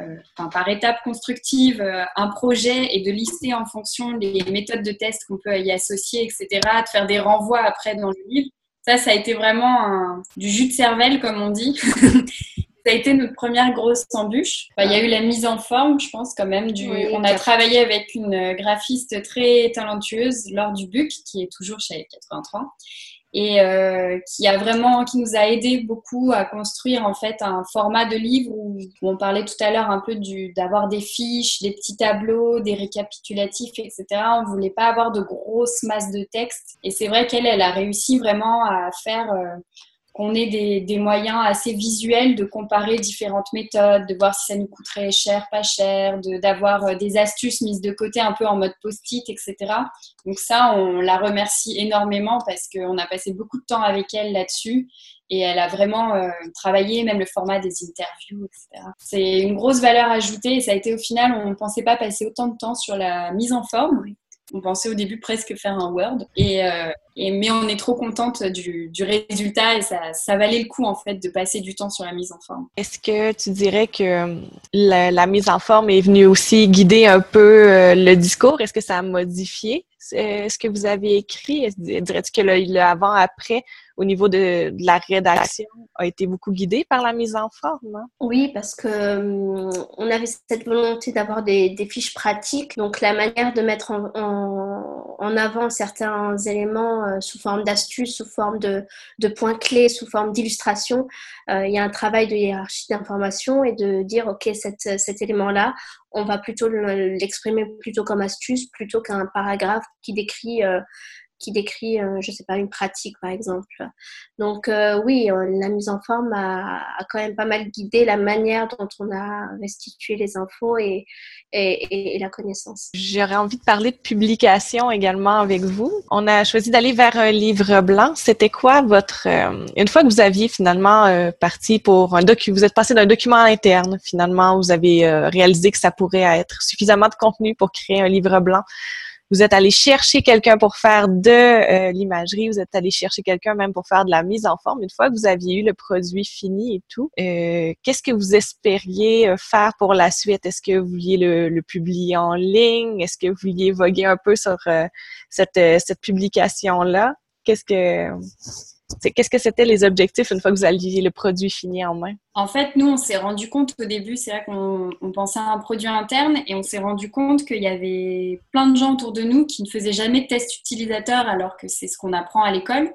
euh, enfin, par étape constructive euh, un projet et de lister en fonction des méthodes de test qu'on peut y associer, etc., de faire des renvois après dans le livre. Ça, ça a été vraiment du jus de cervelle, comme on dit. (laughs) ça a été notre première grosse embûche. il y a eu la mise en forme, je pense, quand même. Du... on a travaillé avec une graphiste très talentueuse, Laure Dubuc, qui est toujours chez 83 et euh, qui a vraiment qui nous a aidé beaucoup à construire en fait un format de livre où, on parlait tout à l'heure un peu du d'avoir des fiches, des petits tableaux, des récapitulatifs, etc. On voulait pas avoir de grosses masses de texte et c'est vrai qu'elle elle a réussi vraiment à faire euh, qu'on ait des, des, moyens assez visuels de comparer différentes méthodes, de voir si ça nous coûterait cher, pas cher, d'avoir euh, des astuces mises de côté un peu en mode post-it, etc. Donc ça, on la remercie énormément parce qu'on a passé beaucoup de temps avec elle là-dessus et elle a vraiment euh, travaillé même le format des interviews, etc. C'est une grosse valeur ajoutée et ça a été au final, on ne pensait pas passer autant de temps sur la mise en forme. On pensait au début presque faire un Word. Et, euh, mais on est trop contente du, résultat et ça, ça, valait le coup en fait de passer du temps sur la mise en forme. Est-ce que tu dirais que la, mise en forme est venue aussi guider un peu euh, le discours? Est-ce que ça a modifié ce que vous avez écrit? Dirais-tu que l'avant-après au niveau de, la rédaction a été beaucoup guidé par la mise en forme. Hein? Oui, parce que hum, on avait cette volonté d'avoir des, fiches pratiques. Donc la manière de mettre en, avant certains éléments euh, sous forme d'astuces, sous forme de, points clés, sous forme d'illustration, euh, il y a un travail de hiérarchie d'information et de dire ok cet élément-là, on va plutôt l'exprimer plutôt comme astuce plutôt qu'un paragraphe qui décrit euh, qui décrit, euh, je sais pas, une pratique par exemple. Donc euh, oui, euh, la mise en forme a, quand même pas mal guidé la manière dont on a restitué les infos et, et, la connaissance. J'aurais envie de parler de publication également avec vous. On a choisi d'aller vers un livre blanc. C'était quoi votre... une fois que vous aviez finalement parti pour un document, vous êtes passé d'un document interne, finalement, vous avez réalisé que ça pourrait être suffisamment de contenu pour créer un livre blanc vous êtes allé chercher quelqu'un pour faire de euh, l'imagerie, vous êtes allé chercher quelqu'un même pour faire de la mise en forme. Une fois que vous aviez eu le produit fini et tout, euh, qu'est-ce que vous espériez euh, faire pour la suite? Est-ce que vous vouliez le, publier en ligne? Est-ce que vous vouliez voguer un peu sur cette, cette publication-là? Qu'est-ce que Qu'est-ce que c'était les objectifs une fois que vous aviez le produit fini en main? En fait, nous, on s'est rendu compte au début, c'est vrai qu'on pensait à un produit interne et on s'est rendu compte qu'il y avait plein de gens autour de nous qui ne faisaient jamais de test utilisateur alors que c'est ce qu'on apprend à l'école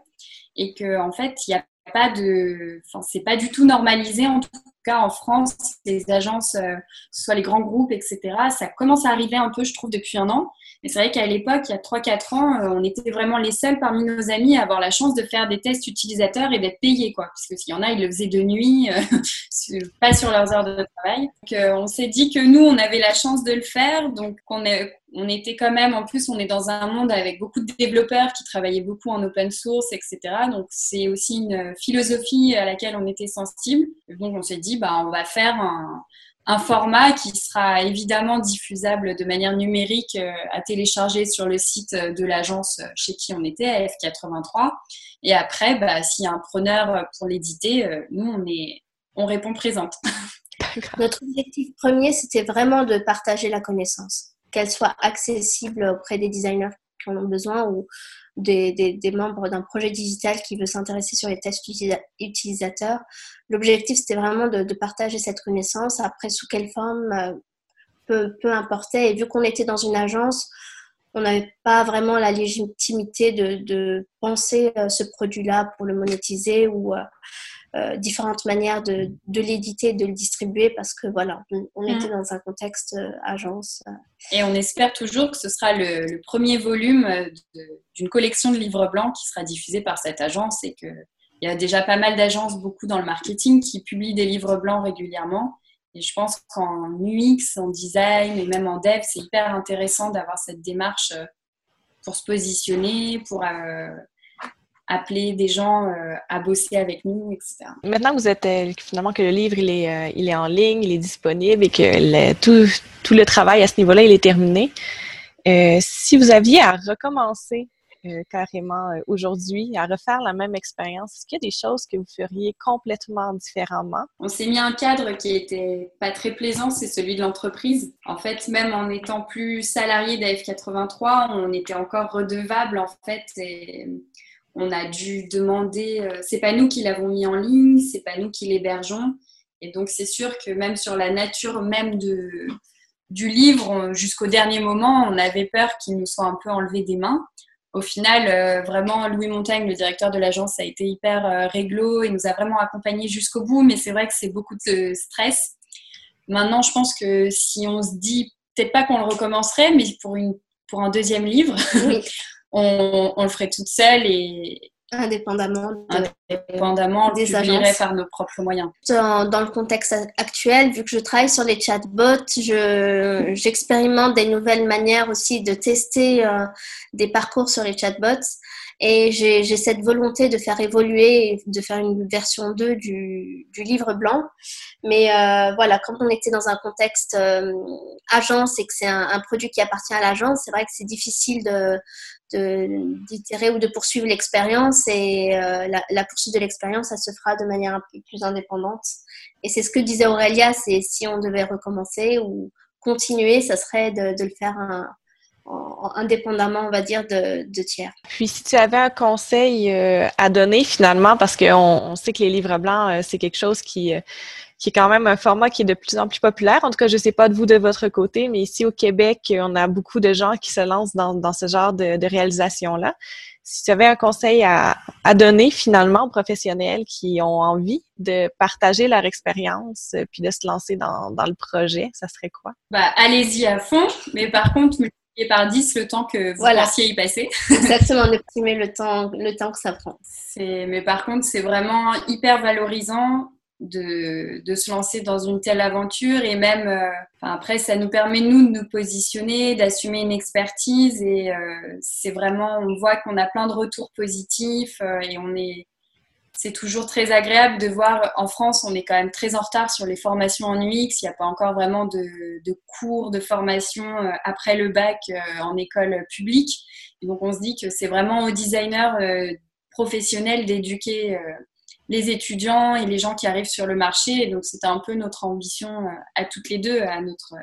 et qu'en en fait, il n'y a pas de, enfin, c'est pas du tout normalisé en tout cas en France, les agences, euh, soit les grands groupes, etc. Ça commence à arriver un peu, je trouve, depuis un an. Mais c'est vrai qu'à l'époque, il y a 3-4 ans, euh, on était vraiment les seuls parmi nos amis à avoir la chance de faire des tests utilisateurs et d'être payés, quoi. Parce que s'il y en a, ils le faisaient de nuit, euh, (laughs) pas sur leurs heures de travail. Donc, on s'est dit que nous, on avait la chance de le faire. Donc, on, on était quand même, en plus, on est dans un monde avec beaucoup de développeurs qui travaillaient beaucoup en open source, etc. Donc, c'est aussi une philosophie à laquelle on était sensible. Donc, on s'est dit, bah, on va faire un format qui sera évidemment diffusable de manière numérique euh, à télécharger sur le site de l'agence chez qui on était, F83. Et après, bah, s'il y a un preneur pour l'éditer, euh, nous, on, est, on répond présente. (laughs) Notre objectif premier, c'était vraiment de partager la connaissance, qu'elle soit accessible auprès des designers qui en ont besoin ou des, membres d'un projet digital qui veut s'intéresser sur les tests utilisateurs. L'objectif, c'était vraiment de, partager cette connaissance. Après, sous quelle forme, euh, peu, peu importait. Et vu qu'on était dans une agence, on n'avait pas vraiment la légitimité de, penser euh, ce produit-là pour le monétiser ou euh, différentes manières de, de l'éditer, de le distribuer parce que voilà, on, mm. était dans un contexte euh, agence. Euh. Et on espère toujours que ce sera le, premier volume d'une collection de livres blancs qui sera diffusé par cette agence et qu'il y a déjà pas mal d'agences, beaucoup dans le marketing, qui publient des livres blancs régulièrement. Et je pense qu'en UX, en design et même en dev, c'est hyper intéressant d'avoir cette démarche pour se positionner, pour appeler des gens à bosser avec nous, etc. Maintenant vous êtes finalement que le livre il est, il est en ligne, il est disponible et que tout, tout, le travail à ce niveau-là il est terminé. si vous aviez à recommencer euh, carrément euh, aujourd'hui à refaire la même expérience, est-ce qu'il y a des choses que vous feriez complètement différemment? On s'est mis un cadre qui était pas très plaisant, c'est celui de l'entreprise. En fait, même en étant plus salarié d'AF83, on était encore redevable en fait et on a dû demander, euh, c'est pas nous qui l'avons mis en ligne, c'est pas nous qui l'hébergeons. Et donc c'est sûr que même sur la nature même de, du livre, jusqu'au dernier moment, on avait peur qu'il nous soit un peu enlevé des mains au final, euh, vraiment, Louis Montagne, le directeur de l'agence, a été hyper euh, réglo et nous a vraiment accompagnés jusqu'au bout, mais c'est vrai que c'est beaucoup de stress. Maintenant, je pense que si on se dit, peut-être pas qu'on le recommencerait, mais pour, une, pour un deuxième livre, (laughs) on, on, le ferait toute seule et, indépendamment, indépendamment des agences. par nos propres moyens. Dans, dans, le contexte actuel, vu que je travaille sur les chatbots, j'expérimente des nouvelles manières aussi de tester euh, des parcours sur les chatbots. Et j'ai cette volonté de faire évoluer, de faire une version 2 du, du livre blanc. Mais euh, voilà, quand on était dans un contexte euh, agence et que c'est un, un, produit qui appartient à l'agence, c'est vrai que c'est difficile de, d'itérer ou de poursuivre l'expérience et euh, la, poursuite de l'expérience, ça se fera de manière un peu plus indépendante. Et c'est ce que disait Aurélia, c'est si on devait recommencer ou continuer, ça serait de, le faire indépendamment, on va dire, de, tiers. Puis si tu avais un conseil euh, à donner finalement, parce qu'on on sait que les livres blancs, euh, c'est quelque chose qui qui est quand même un format qui est de plus en plus populaire. En tout cas, je ne sais pas de vous de votre côté, mais ici au Québec, on a beaucoup de gens qui se lancent dans, dans ce genre de, de réalisation-là. Si tu avais un conseil à, à, donner finalement aux professionnels qui ont envie de partager leur expérience euh, puis de se lancer dans, dans le projet, ça serait quoi? Bah, allez-y à fond, mais par contre, multipliez par 10 le temps que vous voilà. pensiez y passer. (laughs) Exactement, optimer le temps, le temps que ça prend. Mais par contre, c'est vraiment hyper valorisant de, se lancer dans une telle aventure et même euh, après ça nous permet nous de nous positionner d'assumer une expertise et euh, c'est vraiment on voit qu'on a plein de retours positifs euh, et on est c'est toujours très agréable de voir en France on est quand même très en retard sur les formations en UX il n'y a pas encore vraiment de, cours de formation après le bac en école publique. Donc on se dit que c'est vraiment aux designers professionnels d'éduquer les étudiants et les gens qui arrivent sur le marché. Donc, c'était un peu notre ambition euh, à toutes les deux, à notre,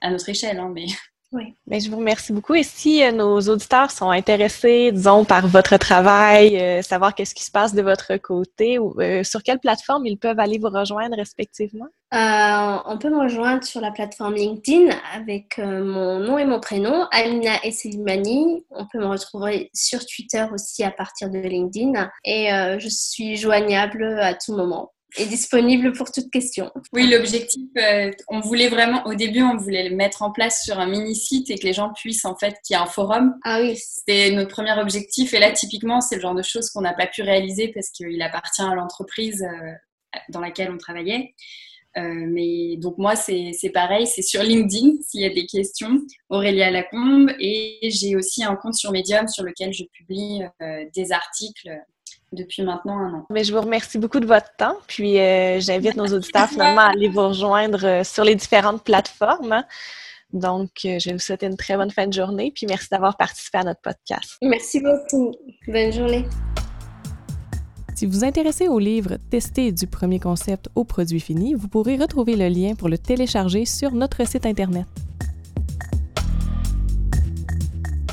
à notre échelle. Hein, mais oui. Mais je vous remercie beaucoup. Et si euh, nos auditeurs sont intéressés, disons, par votre travail, euh, savoir qu'est-ce qui se passe de votre côté, ou, euh, sur quelle plateforme ils peuvent aller vous rejoindre respectivement? on peut me rejoindre sur la plateforme LinkedIn avec mon nom et mon prénom, Amina Esselimani. On peut me retrouver sur Twitter aussi à partir de LinkedIn. Et je suis joignable à tout moment est disponible pour toute question. Oui, l'objectif, euh, on voulait vraiment, au début, on voulait le mettre en place sur un mini-site et que les gens puissent, en fait, qu'il y ait un forum. Ah oui. C'était notre premier objectif. Et là, typiquement, c'est le genre de choses qu'on n'a pas pu réaliser parce qu'il appartient à l'entreprise euh, dans laquelle on travaillait. Euh, mais donc moi, c'est pareil, c'est sur LinkedIn s'il y a des questions, Aurélia Lacombe. Et j'ai aussi un compte sur Medium sur lequel je publie des articles depuis maintenant un an. Mais je vous remercie beaucoup de votre temps. Puis euh, j'invite nos auditeurs finalement à aller vous rejoindre euh, sur les différentes plateformes. Donc, euh, je vais vous souhaiter une très bonne fin de journée. Puis merci d'avoir participé à notre podcast. Merci beaucoup. Bonne journée. Si vous vous intéressez au livre Tester du premier concept au produit fini, vous pourrez retrouver le lien pour le télécharger sur notre site Internet.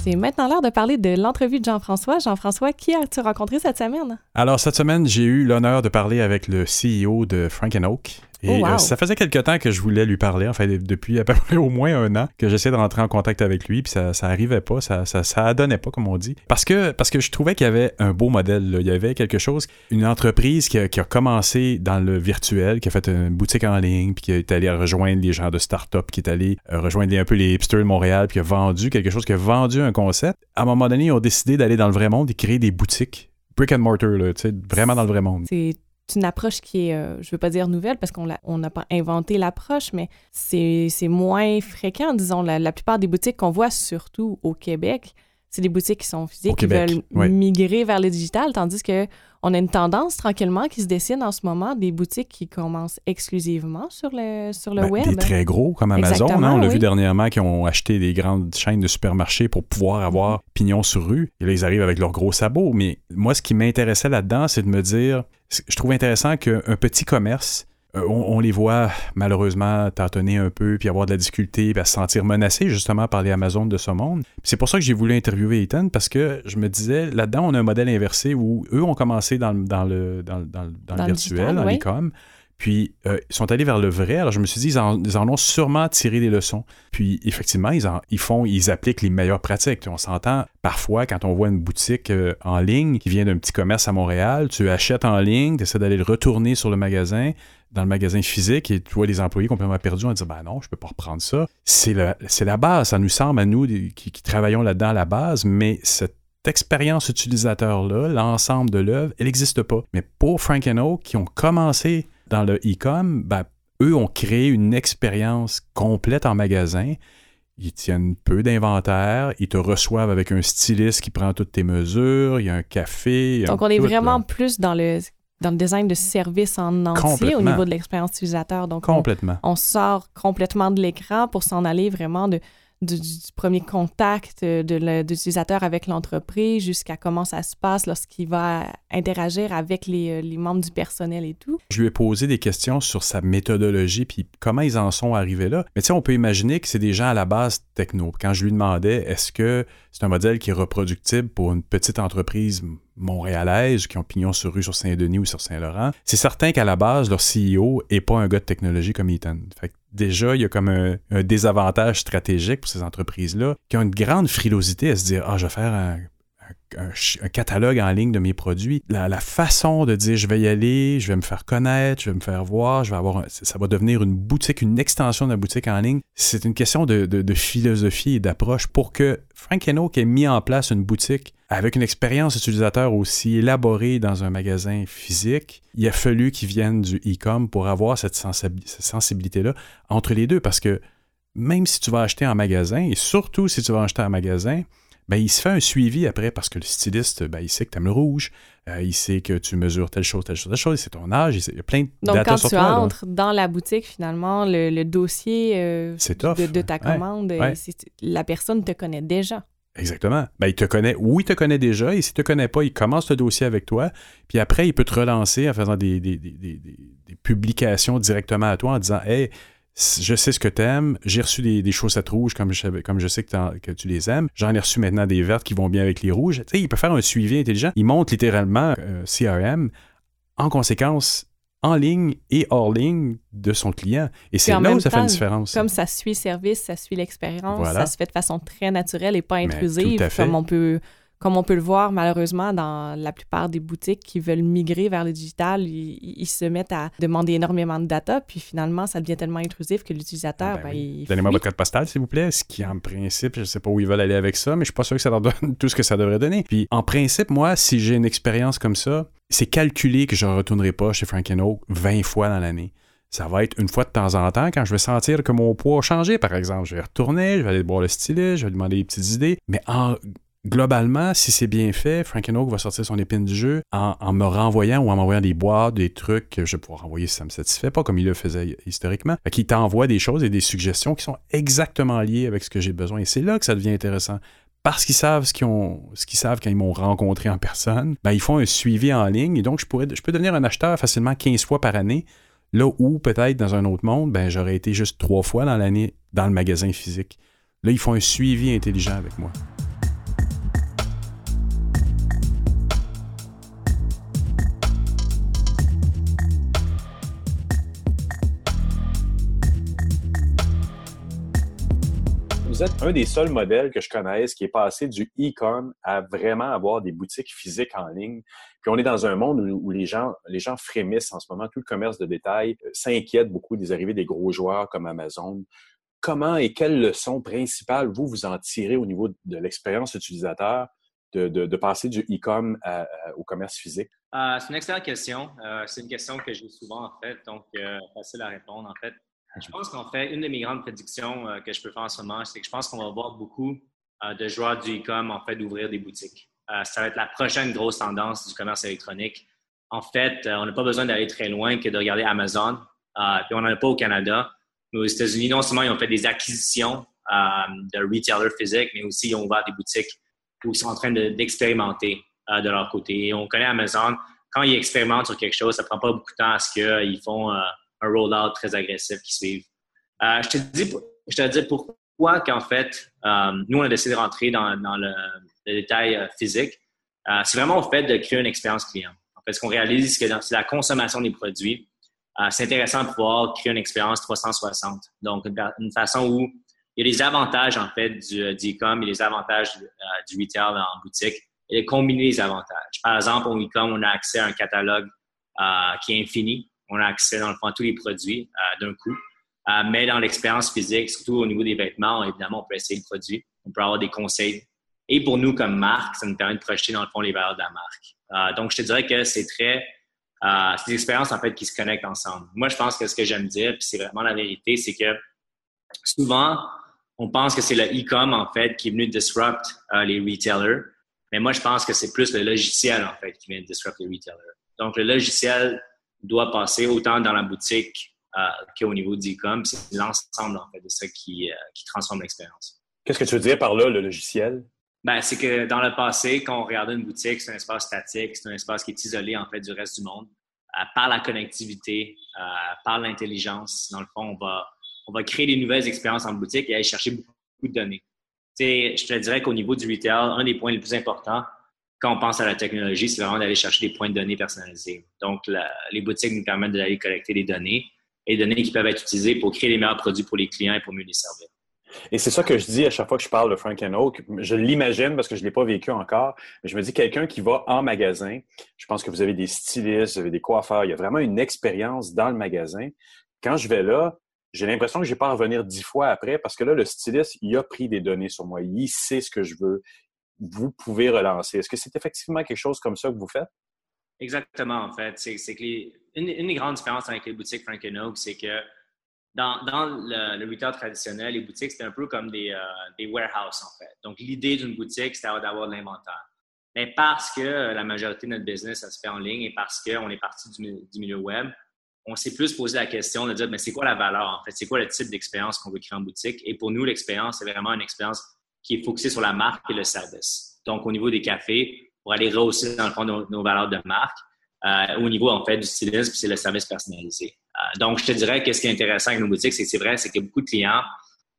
C'est maintenant l'heure de parler de l'entrevue de Jean-François. Jean-François, qui as-tu rencontré cette semaine? Alors, cette semaine, j'ai eu l'honneur de parler avec le CEO de Frank Oak, et oh, euh, ça faisait quelque temps que je voulais lui parler, en fait, depuis à peu près au moins un an que j'essayais de rentrer en contact avec lui, puis ça, ça arrivait pas, ça, ça, ça donnait pas, comme on dit. Parce que, parce que je trouvais qu'il y avait un beau modèle, il y avait quelque chose, une entreprise qui a, qui a, commencé dans le virtuel, qui a fait une boutique en ligne, puis qui est allé rejoindre les gens de start-up, qui est allé euh, rejoindre un peu les hipsters de Montréal, puis qui a vendu quelque chose, qui a vendu un concept. À un moment donné, ils ont décidé d'aller dans le vrai monde et créer des boutiques brick and mortar, là, vraiment dans le vrai monde. C'est une approche qui est, euh, je veux pas dire nouvelle parce qu'on n'a pas inventé l'approche, mais c'est moins fréquent, disons. La, plupart des boutiques qu'on voit, surtout au Québec, c'est des boutiques qui sont physiques, qui veulent migrer vers le digital, tandis que on a une tendance tranquillement qui se dessine en ce moment, des boutiques qui commencent exclusivement sur le, sur le ben, web. Des très gros comme Amazon, hein, on l'a vu dernièrement, qui ont acheté des grandes chaînes de supermarchés pour pouvoir avoir mm-hmm. pignon sur rue. Et là, ils arrivent avec leurs gros sabots. Mais moi, ce qui m'intéressait là-dedans, c'est de me dire, je trouve intéressant qu'un petit commerce euh, on, les voit malheureusement tâtonner un peu, puis avoir de la difficulté, puis se sentir menacés justement par les Amazones de ce monde. C'est pour ça que j'ai voulu interviewer Ethan, parce que je me disais, là-dedans, on a un modèle inversé où eux ont commencé dans, le, dans, le virtuel, dans l'e-com. Puis euh, ils sont allés vers le vrai. Alors je me suis dit, ils en, ont sûrement tiré des leçons. Puis effectivement, ils, font, ils appliquent les meilleures pratiques. On s'entend parfois quand on voit une boutique euh, en ligne qui vient d'un petit commerce à Montréal, tu achètes en ligne, tu essaies d'aller le retourner sur le magasin, dans le magasin physique, et tu vois les employés complètement perdus, on dit ben non, je peux pas reprendre ça. C'est la base, ça nous semble à nous qui, travaillons là-dedans à la base, mais cette expérience utilisateur-là, l'ensemble de l'œuvre, elle n'existe pas. Mais pour Frank Oak, qui ont commencé dans le e-com, ben, eux ont créé une expérience complète en magasin. Ils tiennent peu d'inventaire, ils te reçoivent avec un styliste qui prend toutes tes mesures, il y a un café. Donc, on est vraiment plus dans le, dans le design de service en entier au niveau de l'expérience utilisateur. Donc, complètement. on sort complètement de l'écran pour s'en aller vraiment de du, premier contact de l'utilisateur avec l'entreprise jusqu'à comment ça se passe lorsqu'il va interagir avec les, euh, les, membres du personnel et tout. Je lui ai posé des questions sur sa méthodologie puis comment ils en sont arrivés là. Mais tu sais, on peut imaginer que c'est des gens à la base techno. Quand je lui demandais est-ce que c'est un modèle qui est reproductible pour une petite entreprise montréalaises qui ont pignon sur rue sur Saint-Denis ou sur Saint-Laurent, c'est certain qu'à la base, leur CEO n'est pas un gars de technologie comme Ethan. Déjà, il y a comme un, désavantage stratégique pour ces entreprises-là qui ont une grande frilosité à se dire Ah, je vais faire un, catalogue en ligne de mes produits. La, façon de dire je vais y aller, je vais me faire connaître, je vais me faire voir, je vais avoir ça va devenir une boutique, une extension de la boutique en ligne. C'est une question de, de philosophie et d'approche pour que Frank Enoch ait mis en place une boutique avec une expérience utilisateur aussi élaborée dans un magasin physique, il a fallu qu'ils viennent du e-com pour avoir cette, sensibilité-là entre les deux. Parce que même si tu vas acheter en magasin, et surtout si tu vas acheter en magasin, ben, il se fait un suivi après parce que le styliste, ben, il sait que tu aimes le rouge, euh, il sait que tu mesures telle chose, telle chose, telle chose, c'est ton âge, il, y a plein de Donc, quand tu entres dans la boutique, finalement, le, dossier euh, de, ta commande, euh, la personne te connaît déjà. Exactement. Ben, il te connaît, ou il te connaît déjà, et s'il te connaît pas, il commence le dossier avec toi, puis après, il peut te relancer en faisant des, des, des, des publications directement à toi en disant Hey, je sais ce que tu aimes, j'ai reçu des, des, chaussettes rouges comme je, comme je sais que, que tu les aimes, j'en ai reçu maintenant des vertes qui vont bien avec les rouges. Tu sais, il peut faire un suivi intelligent. Il monte littéralement euh, CRM. En conséquence, en ligne et hors ligne de son client. Et c'est là où ça fait une différence. Comme ça suit le service, ça suit l'expérience, ça se fait de façon très naturelle et pas intrusive, comme on peut comme on peut le voir malheureusement dans la plupart des boutiques qui veulent migrer vers le digital, ils, se mettent à demander énormément de data, puis finalement, ça devient tellement intrusif que l'utilisateur, ben, ben Donnez-moi votre code postal, s'il vous plaît, ce qui, en principe, je ne sais pas où ils veulent aller avec ça, mais je suis pas sûr que ça leur donne (laughs) tout ce que ça devrait donner. Puis, en principe, moi, si j'ai une expérience comme ça, c'est calculé que je ne retournerai pas chez Frank Oak 20 fois dans l'année. Ça va être une fois de temps en temps quand je vais sentir que mon poids a changé, par exemple. Je vais retourner, je vais aller boire le stylet, je vais demander des petites idées. Mais en, globalement, si c'est bien fait, Frank Oak va sortir son épine du jeu en, me renvoyant ou en m'envoyant des boîtes, des trucs que je vais pouvoir renvoyer si ça me satisfait pas, comme il le faisait historiquement. Fait il t'envoie des choses et des suggestions qui sont exactement liées avec ce que j'ai besoin. Et c'est là que ça devient intéressant. Parce qu'ils savent ce qu'ils ont, ce qu'ils savent quand ils m'ont rencontré en personne, ben, ils font un suivi en ligne et donc je je peux devenir un acheteur facilement 15 fois par année. Là où peut-être dans un autre monde, ben, j'aurais été juste trois fois dans l'année dans le magasin physique. Là, ils font un suivi intelligent avec moi. Vous êtes un des seuls modèles que je connaisse qui est passé du e-com à vraiment avoir des boutiques physiques en ligne. Puis on est dans un monde où, les gens, les gens frémissent en ce moment. Tout le commerce de détail euh, s'inquiète beaucoup des arrivées des gros joueurs comme Amazon. Comment et quelles leçons principales vous vous en tirez au niveau de l'expérience utilisateur de, passer du e-com au commerce physique? Euh, c'est une excellente question. Euh, c'est une question que j'ai souvent en fait, donc facile à répondre en fait. Je pense qu'en fait, une de mes grandes prédictions euh, que je peux faire en ce moment, c'est que je pense qu'on va voir beaucoup de joueurs du e-com, en fait, d'ouvrir des boutiques. ça va être la prochaine grosse tendance du commerce électronique. En fait, on n'a pas besoin d'aller très loin que de regarder Amazon. puis on n'en a pas au Canada. Mais aux États-Unis, non seulement ils ont fait des acquisitions de retailers physiques, mais aussi ils ont ouvert des boutiques où ils sont en train d'expérimenter de, leur côté. Et on connaît Amazon. Quand ils expérimentent sur quelque chose, ça prend pas beaucoup de temps à ce qu'ils font un rollout très agressif qui suivent. je te dis, je te dis pourquoi qu'en fait, euh, nous, on a décidé de rentrer dans, le, détail euh, physique. Euh, c'est vraiment au fait de créer une expérience client. Parce qu'on réalise que c'est la consommation des produits. c'est intéressant de pouvoir créer une expérience 360. Donc, une, façon où il y a des avantages, en fait, du e-com et des avantages du retail en boutique et de combiner les avantages. Par exemple, au e-com, on a accès à un catalogue qui est infini. On a accès, dans le fond, à tous les produits d'un coup. Euh, mais dans l'expérience physique, surtout au niveau des vêtements, évidemment, on peut essayer le produit, on peut avoir des conseils. Et pour nous, comme marque, ça nous permet de projeter, dans le fond, les valeurs de la marque. Euh, donc, je te dirais que c'est très... Euh, c'est des expériences, en fait, qui se connectent ensemble. Moi, je pense que ce que j'aime dire, puis c'est vraiment la vérité, c'est que souvent, on pense que c'est le e-com, en fait, qui est venu disrupt les retailers. Mais moi, je pense que c'est plus le logiciel, en fait, qui vient de disrupt les retailers. Donc, le logiciel doit passer autant dans la boutique euh, qu'au niveau d'e-com. C'est l'ensemble en fait, de ça qui, euh, qui transforme l'expérience. Qu'est-ce que tu veux dire par là, le logiciel? Ben, c'est que dans le passé, quand on regardait une boutique, c'est un espace statique, c'est un espace qui est isolé en fait du reste du monde. Euh, par la connectivité, par l'intelligence, dans le fond, on va, on va créer des nouvelles expériences en boutique et aller chercher beaucoup de données. sais, je te dirais qu'au niveau du retail, un des points les plus importants quand on pense à la technologie, c'est vraiment d'aller chercher des points de données personnalisés. Donc, les boutiques nous permettent d'aller collecter des données et données qui peuvent être utilisées pour créer les meilleurs produits pour les clients et pour mieux les servir. Et c'est ça que je dis à chaque fois que je parle de Frank Oak. Je l'imagine parce que je ne l'ai pas vécu encore. Mais je me dis, quelqu'un qui va en magasin, je pense que vous avez des stylistes, vous avez des coiffeurs, il y a vraiment une expérience dans le magasin. Quand je vais là, j'ai l'impression que je n'ai pas à revenir dix fois après parce que là, le styliste, il a pris des données sur moi. Il sait ce que je veux. Vous pouvez relancer? Est-ce que c'est effectivement quelque chose comme ça que vous faites? Exactement, en fait. C'est que une, des grandes différences avec les boutiques Frank Oak, c'est que dans, le, retail traditionnel, les boutiques, c'était un peu comme des, euh, des warehouses, en fait. Donc, l'idée d'une boutique, c'était d'avoir de l'inventaire. Mais parce que la majorité de notre business, ça se fait en ligne et parce qu'on est parti du, milieu web, on s'est plus posé la question de dire, mais c'est quoi la valeur, en fait? C'est quoi le type d'expérience qu'on veut créer en boutique? Et pour nous, l'expérience, c'est vraiment une expérience qui est focusée sur la marque et le service. Donc, au niveau des cafés, pour aller rehausser, dans le fond, nos, valeurs de marque. Euh, au niveau, en fait, du stylisme, c'est le service personnalisé. Euh, donc, je te dirais que ce qui est intéressant avec nos boutiques, c'est que c'est vrai, c'est que beaucoup de clients,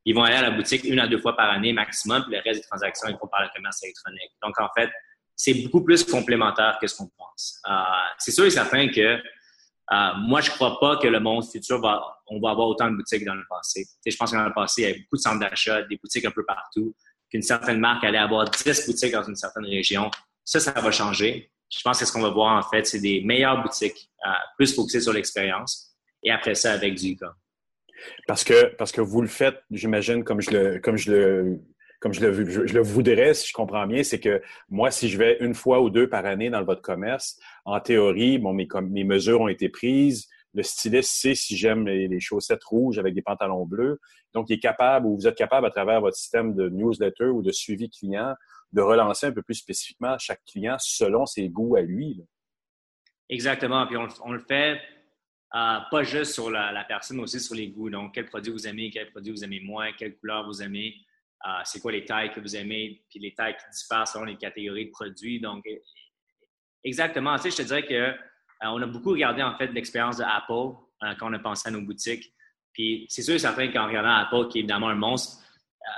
ils vont aller à la boutique une à deux fois par année maximum, puis le reste des transactions, ils font par le commerce électronique. Donc, en fait, c'est beaucoup plus complémentaire que ce qu'on pense. Euh, c'est sûr et certain que moi, je ne crois pas que le monde futur va, on va avoir autant de boutiques dans le passé. je pense que dans le passé, il y avait beaucoup de centres d'achat, des boutiques un peu partout, qu'une certaine marque allait avoir 10 boutiques dans une certaine région. Ça, ça va changer. Je pense que ce qu'on va voir, en fait, c'est des meilleures boutiques, euh, plus focusées sur l'expérience, et après ça, avec du e-com. Parce que, parce que vous le faites, j'imagine, comme je le, comme je le, comme je je, le voudrais, si je comprends bien, c'est que moi, si je vais une fois ou deux par année dans votre commerce, en théorie, bon, mes, mes mesures ont été prises. Le styliste sait si j'aime les, chaussettes rouges avec des pantalons bleus. Donc, il est capable ou vous êtes capable à travers votre système de newsletter ou de suivi client de relancer un peu plus spécifiquement chaque client selon ses goûts à lui. Exactement. Puis on, le fait euh, pas juste sur la, personne, mais aussi sur les goûts. Donc, quel produit vous aimez, quel produit vous aimez moins, quelle couleur vous aimez, euh, c'est quoi les tailles que vous aimez, puis les tailles qui diffèrent selon les catégories de produits. Donc, exactement. Tu sais, je te dirais que on a beaucoup regardé en fait l'expérience de Apple quand on a pensé à nos boutiques. Puis c'est sûr et certain qu'en regardant Apple, qui est évidemment un monstre,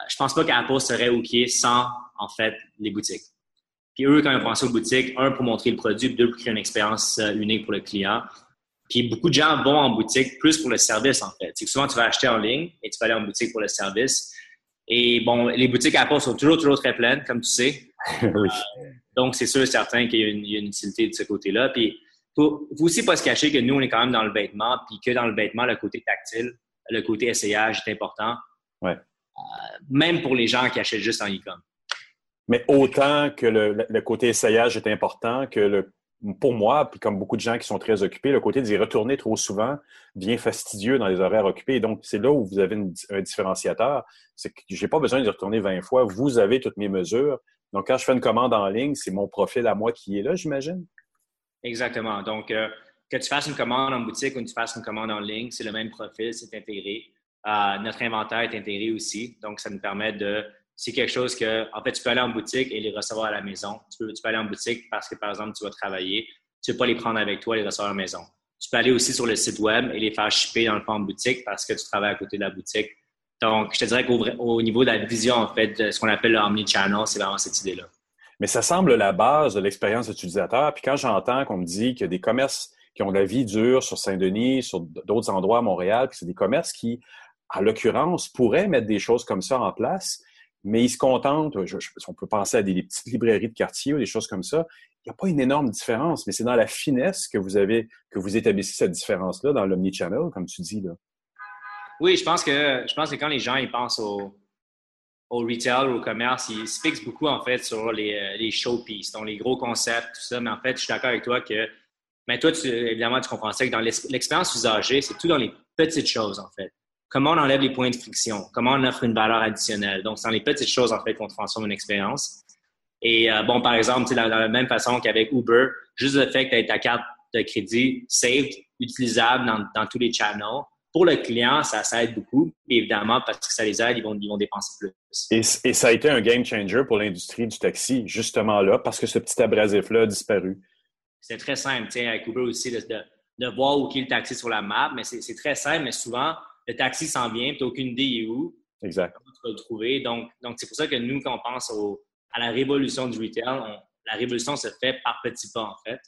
je pense pas qu'Apple serait OK sans en fait, les boutiques. Puis eux, quand ils ont pensé aux boutiques, un, pour montrer le produit, deux, pour créer une expérience euh, unique pour le client. Puis beaucoup de gens vont en boutique plus pour le service, en fait. C'est que souvent, tu vas acheter en ligne et tu vas aller en boutique pour le service. Et bon, les boutiques Apple sont toujours, toujours très pleines, comme tu sais. (laughs) donc, c'est sûr et certain qu'il y, a une utilité de ce côté-là. Puis, il faut aussi pas se cacher que nous, on est quand même dans le vêtement, puis que dans le vêtement, le côté tactile, le côté essayage est important. Ouais. Euh, même pour les gens qui achètent juste en e-com. Mais autant que le, côté essayage est important, que le pour moi, puis comme beaucoup de gens qui sont très occupés, le côté d'y retourner trop souvent devient fastidieux dans les horaires occupés. Donc, c'est là où vous avez un différenciateur. C'est que j'ai pas besoin d'y retourner 20 fois. Vous avez toutes mes mesures. Donc, quand je fais une commande en ligne, c'est mon profil à moi qui est là, j'imagine? Exactement. Donc, euh, que tu fasses une commande en boutique ou que tu fasses une commande en ligne, c'est le même profil, c'est intégré. Euh, notre inventaire est intégré aussi. Donc, ça nous permet de c'est quelque chose que, en fait, tu peux aller en boutique et les recevoir à la maison. Tu peux, tu peux aller en boutique parce que, par exemple, tu vas travailler. Tu ne peux pas les prendre avec toi et les recevoir à la maison. Tu peux aller aussi sur le site web et les faire shipper dans le fond en boutique parce que tu travailles à côté de la boutique. Donc, je te dirais qu'au niveau de la vision, en fait, de ce qu'on appelle l'omni-channel, c'est vraiment cette idée-là. Mais ça semble la base de l'expérience utilisateur. Puis quand j'entends qu'on me dit qu'il y a des commerces qui ont la vie dure sur Saint-Denis, sur d'autres endroits à Montréal, puis c'est des commerces qui, en l'occurrence, pourraient mettre des choses comme ça en place, mais ils se contentent, on peut penser à des, petites librairies de quartier ou des choses comme ça. Il n'y a pas une énorme différence, mais c'est dans la finesse que vous avez, que vous établissez cette différence-là dans l'omnichannel, comme tu dis. Là. Oui, je pense que je pense que quand les gens ils pensent au, au retail au commerce, ils se fixent beaucoup en fait sur les, euh, les showpieces, donc les gros concepts, tout ça. Mais en fait, je suis d'accord avec toi que, mais toi, évidemment, tu comprends ça que dans l'expérience usagée, c'est tout dans les petites choses en fait comment on enlève les points de friction, comment on offre une valeur additionnelle? Donc, c'est dans les petites choses, en fait, qu'on transforme une expérience. Et euh, bon, par exemple, dans, la même façon qu'avec Uber, juste le fait que tu aies ta carte de crédit saved, utilisable dans, tous les channels, pour le client, ça, ça aide beaucoup. évidemment, parce que ça les aide, ils vont, ils vont dépenser plus. Et, et, ça a été un game changer pour l'industrie du taxi, justement là, parce que ce petit abrasif-là a disparu. C'est très simple, avec Uber aussi, de, de, de voir où est le taxi sur la map, mais c'est très simple, mais souvent, le taxi s'en vient, tu n'as aucune idée où. Exact. Comment tu vas le trouver. Donc, donc c'est pour ça que nous, quand on pense à la révolution du retail, la révolution se fait par petits pas, en fait.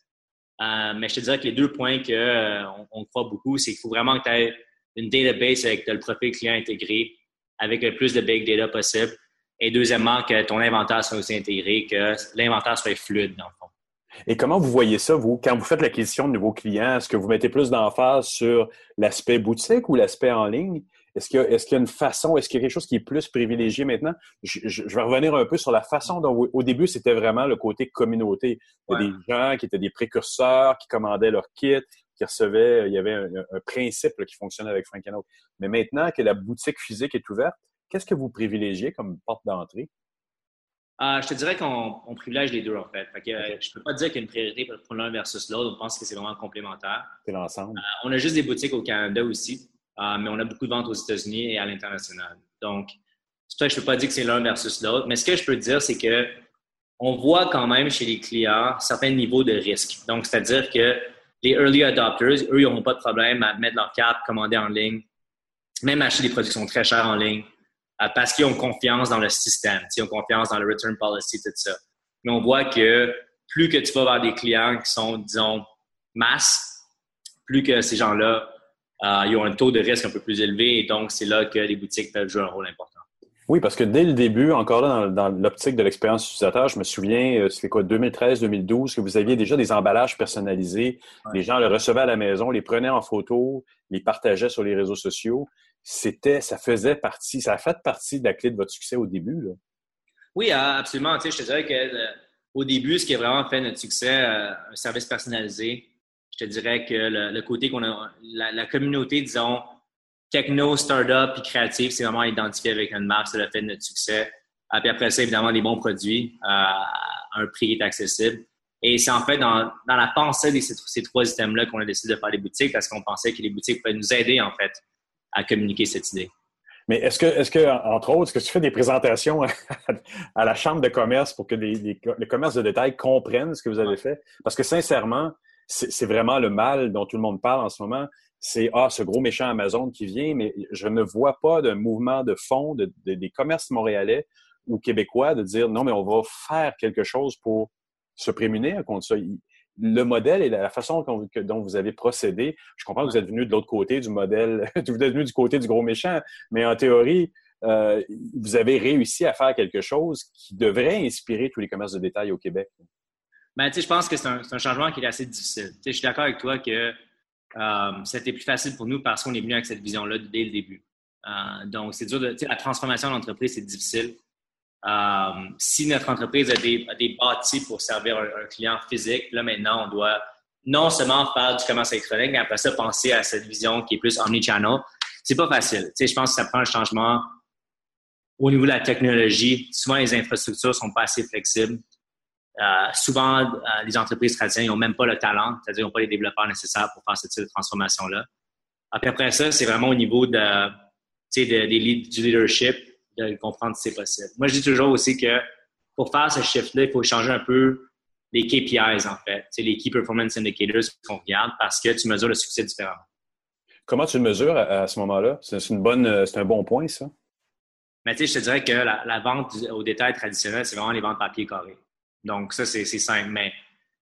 Euh, mais je te dirais que les deux points qu'on euh, on croit beaucoup, c'est qu'il faut vraiment que tu aies une database avec le profil client intégré, avec le plus de big data possible. Et deuxièmement, que ton inventaire soit aussi intégré, que l'inventaire soit fluide, dans le fond. Et comment vous voyez ça, vous, quand vous faites l'acquisition de nouveaux clients? Est-ce que vous mettez plus d'emphase sur l'aspect boutique ou l'aspect en ligne? Est-ce qu'il y, y, a une façon, est-ce qu'il y a quelque chose qui est plus privilégié maintenant? Je, vais revenir un peu sur la façon dont, au début, c'était vraiment le côté communauté. Il y a des gens qui étaient des précurseurs, qui commandaient leur kit, qui recevaient, il y avait un, principe qui fonctionnait avec Frank Mais maintenant que la boutique physique est ouverte, qu'est-ce que vous privilégiez comme porte d'entrée? Euh, je te dirais qu'on privilège les deux, en fait. Je ne peux pas dire qu'il y a une priorité pour l'un versus l'autre. On pense que c'est vraiment complémentaire. C'est l'ensemble. Euh, on a juste des boutiques au Canada aussi, euh, mais on a beaucoup de ventes aux États-Unis et à l'international. Donc, c'est ça que je ne peux pas dire que c'est l'un versus l'autre. Mais ce que je peux dire, c'est que on voit quand même chez les clients certains niveaux de risque. Donc, c'est-à-dire que les early adopters, eux, ils n'auront pas de problème à mettre leur carte, commander en ligne, même acheter des produits qui sont très chers en ligne. Euh, parce qu'ils ont confiance dans le système, ils ont confiance dans le return policy, tout ça. Mais on voit que plus que tu vas vers des clients qui sont, disons, masse, plus que ces gens-là, euh, ils ont un taux de risque un peu plus élevé et donc c'est là que les boutiques peuvent jouer un rôle important. Oui, parce que dès le début, encore là, dans, l'optique de l'expérience utilisateur, je me souviens, euh, c'était quoi, 2013-2012, que vous aviez déjà des emballages personnalisés. Les gens les recevaient à la maison, les prenaient en photo, les partageaient sur les réseaux sociaux c'était, ça faisait partie, ça a fait partie de la clé de votre succès au début. Là. Oui, absolument. je te dirais que euh, au début, ce qui a vraiment fait notre succès, euh, un service personnalisé, je te dirais que le, côté qu'on a, la, communauté, disons, techno, startup et créative, c'est vraiment identifié avec une marque, c'est le fait de notre succès. Euh, puis après ça, évidemment, des bons produits à un prix qui est accessible. Et c'est en fait dans, la pensée de ces, ces trois items-là qu'on a décidé de faire les boutiques parce qu'on pensait que les boutiques pouvaient nous aider, en fait, à communiquer cette idée. Mais est-ce que, est-ce que, entre autres, est-ce que tu fais des présentations à la chambre de commerce pour que les, commerces de détail comprennent ce que vous avez fait? Parce que sincèrement, c'est vraiment le mal dont tout le monde parle en ce moment. C'est ah ce gros méchant Amazon qui vient, mais je ne vois pas de mouvement de fond des commerces montréalais ou québécois de dire non mais on va faire quelque chose pour se prémunir contre ça le modèle et la façon dont vous avez procédé, je comprends que vous êtes venu de l'autre côté du modèle, (laughs) vous êtes venu du côté du gros méchant, mais en théorie, euh, vous avez réussi à faire quelque chose qui devrait inspirer tous les commerces de détail au Québec. Ben, je pense que c'est un, changement qui est assez difficile. je suis d'accord avec toi que euh, c'était plus facile pour nous parce qu'on est venu avec cette vision-là dès le début. Euh, donc, c'est dur de. La transformation d'entreprise, c'est difficile. Euh, si notre entreprise a des, bâtis pour servir un, client physique, là maintenant, on doit non seulement faire du commerce électronique, mais après ça, penser à cette vision qui est plus omnichannel. C'est pas facile. Je pense que ça prend un changement au niveau de la technologie. Souvent, les infrastructures sont pas assez flexibles. Euh, souvent, euh, les entreprises traditionnelles n'ont même pas le talent, c'est-à-dire n'ont pas les développeurs nécessaires pour faire cette type de transformation-là. Après ça, c'est vraiment au niveau de, de, du leadership, de comprendre si c'est possible. Moi, je dis toujours aussi que pour faire ce shift-là, il faut changer un peu les KPIs, en fait, les Key Performance Indicators qu'on regarde parce que tu mesures le succès différemment. Comment tu le mesures à, ce moment-là? C'est une bonne, c'est un bon point, ça? Mais tu sais, je te dirais que la, vente au détail traditionnel, c'est vraiment les ventes papier carré. Donc, ça, c'est simple. Mais,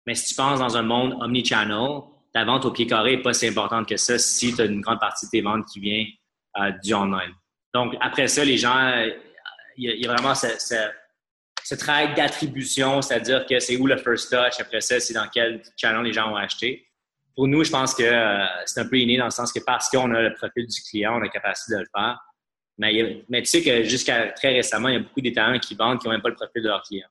mais si tu penses dans un monde omnichannel, ta vente au pied carré n'est pas si importante que ça si tu as une grande partie de tes ventes qui vient euh, du online. Donc, après ça, les gens, il y, a vraiment ce, ce, travail d'attribution, c'est-à-dire que c'est où le first touch, après ça, c'est dans quel channel les gens ont acheté. Pour nous, je pense que euh, c'est un peu inné dans le sens que parce qu'on a le profil du client, on a la capacité de le faire. Mais, tu sais que jusqu'à très récemment, il y a beaucoup d'étalons qui vendent qui n'ont même pas le profil de leur client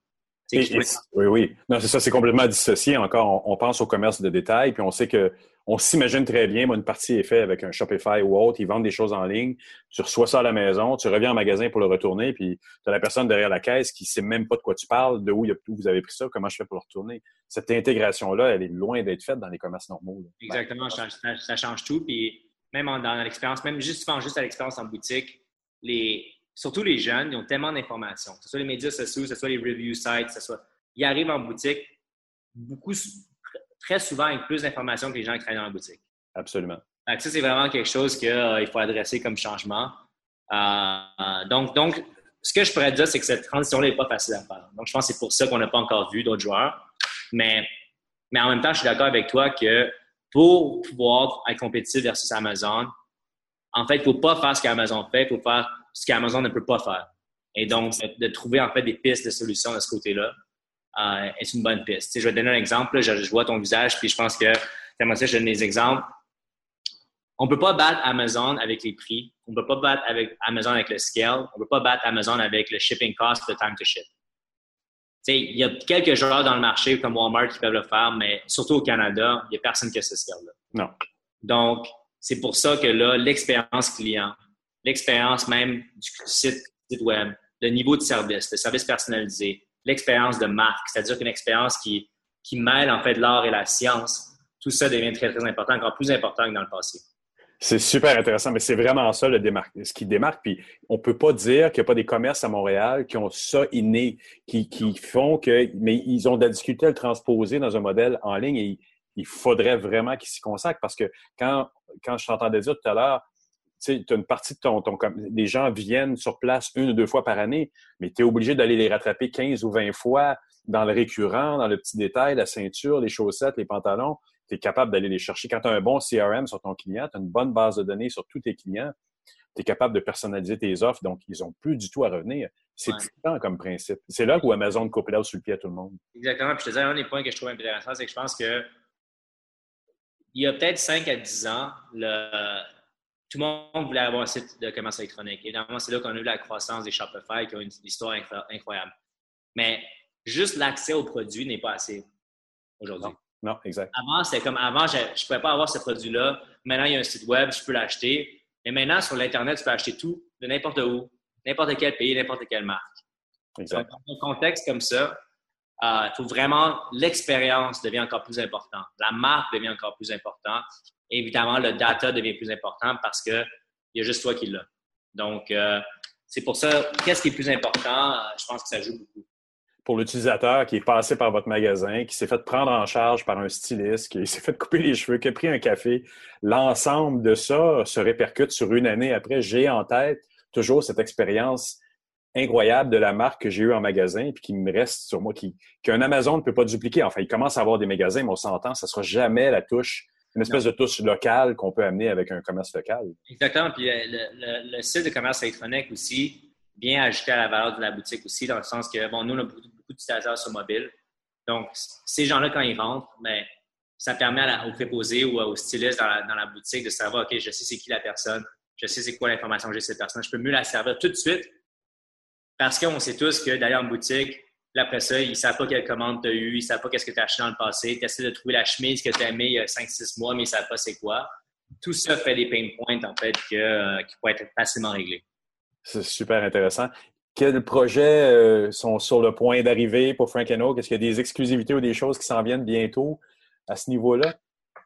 oui, oui. Non, c'est ça, c'est complètement dissocié. Encore, on, pense au commerce de détail, puis on sait que on s'imagine très bien, moi, une partie est faite avec un Shopify ou autre, ils vendent des choses en ligne, tu reçois ça à la maison, tu reviens en magasin pour le retourner, puis tu as la personne derrière la caisse qui sait même pas de quoi tu parles, de où, vous avez pris ça, comment je fais pour le retourner. Cette intégration-là, elle est loin d'être faite dans les commerces normaux. Exactement, ça, change tout, puis même dans l'expérience, même juste, juste à l'expérience en boutique, les, surtout les jeunes, ils ont tellement d'informations, que ce soit les médias sociaux, que ce soit les review sites, que ce soit. Ils arrivent en boutique beaucoup, très souvent avec plus d'informations que les gens qui travaillent dans la boutique. Absolument. Donc, ça, c'est vraiment quelque chose qu'il euh, faut adresser comme changement. Euh, donc, donc, ce que je pourrais dire, c'est que cette transition-là n'est pas facile à faire. Donc, je pense que c'est pour ça qu'on n'a pas encore vu d'autres joueurs. Mais, mais en même temps, je suis d'accord avec toi que pour pouvoir être compétitif versus Amazon, en fait, il ne faut pas faire ce qu'Amazon fait, il faut faire ce qu'Amazon ne peut pas faire. Et donc, de, trouver en fait des pistes de solutions de ce côté-là euh, est une bonne piste. je vais te donner un exemple. je, vois ton visage, puis je pense que, comment ça, je donne des exemples. On ne peut pas battre Amazon avec les prix. On ne peut pas battre avec Amazon avec le scale. On ne peut pas battre Amazon avec le shipping cost, le time to ship. il y a quelques joueurs dans le marché comme Walmart qui peuvent le faire, mais surtout au Canada, il n'y a personne qui a ce scale-là. Non. Donc, c'est pour ça que là, l'expérience client, l'expérience même du site, web, le niveau de service, le service personnalisé, l'expérience de marque, c'est-à-dire qu'une expérience qui, qui mêle en fait l'art et la science, tout ça devient très, très important, encore plus important que dans le passé. C'est super intéressant, mais c'est vraiment ça le démarque, ce qui démarque. Puis on peut pas dire qu'il n'y a pas des commerces à Montréal qui ont ça inné, qui, qui font que, mais ils ont de la difficulté à le transposer dans un modèle en ligne et il faudrait vraiment qu'ils s'y consacrent parce que quand, quand je t'entendais dire tout à l'heure, tu as une partie de ton, ton, Les gens viennent sur place une ou deux fois par année, mais tu es obligé d'aller les rattraper 15 ou 20 fois dans le récurrent, dans le petit détail, la ceinture, les chaussettes, les pantalons. Tu es capable d'aller les chercher. Quand tu as un bon CRM sur ton client, tu as une bonne base de données sur tous tes clients, tu es capable de personnaliser tes offres, donc ils n'ont plus du tout à revenir. C'est ouais. comme principe. C'est là où Amazon coupe là sur le pied à tout le monde. Exactement. Puis je te disais, un des points que je trouve intéressant, c'est que je pense que il y a peut-être 5 à 10 ans, le, tout le monde voulait avoir un site de commerce électronique. Évidemment, c'est là qu'on a eu la croissance des Shopify qui ont une histoire incroyable. Mais juste l'accès aux produits n'est pas assez aujourd'hui. Non, exact. Avant, c'était comme avant, je ne pouvais pas avoir ce produit-là. Maintenant, il y a un site web, je peux l'acheter. Mais maintenant, sur l'Internet, tu peux acheter tout, de n'importe où, n'importe quel pays, n'importe quelle marque. Exact. dans un contexte comme ça, il faut vraiment, l'expérience devient encore plus importante. La marque devient encore plus importante évidemment, le data devient plus important parce qu'il y a juste toi qui l'as. Donc, euh, c'est pour ça, qu'est-ce qui est plus important? Euh, je pense que ça joue beaucoup. Pour l'utilisateur qui est passé par votre magasin, qui s'est fait prendre en charge par un styliste, qui (laughs) s'est fait couper les cheveux, qui a pris un café, l'ensemble de ça se répercute sur une année après. J'ai en tête toujours cette expérience incroyable de la marque que j'ai eue en magasin puis qui me reste sur moi, qui qu'un Amazon ne peut pas dupliquer. Enfin, il commence à avoir des magasins, mais on s'entend, ça sera jamais la touche une espèce de touche locale qu'on peut amener avec un commerce local. Exactement. Puis euh, le, site de commerce électronique aussi vient ajouter à la valeur de la boutique aussi, dans le sens que, bon, nous, on a beaucoup, d'utilisateurs sur mobile. Donc, ces gens-là, quand ils rentrent, mais ben, ça permet à au préposé ou au styliste dans la, boutique de savoir, OK, je sais c'est qui la personne, je sais c'est quoi l'information que j'ai de cette personne, je peux mieux la servir tout de suite Parce qu'on sait tous que d'aller en boutique, après ça, ils ne savent pas quelle commande tu as eue, ils ne savent pas qu'est-ce que tu as acheté dans le passé. Tu essaies de trouver la chemise que tu as aimée il y a 5-6 mois, mais ils ne savent pas c'est quoi. Tout ça fait des pain points, en fait, que, euh, qui pourraient être facilement réglés. C'est super intéressant. Quels projets euh, sont sur le point d'arriver pour Frank Oak? Est-ce qu'il y a des exclusivités ou des choses qui s'en viennent bientôt à ce niveau-là?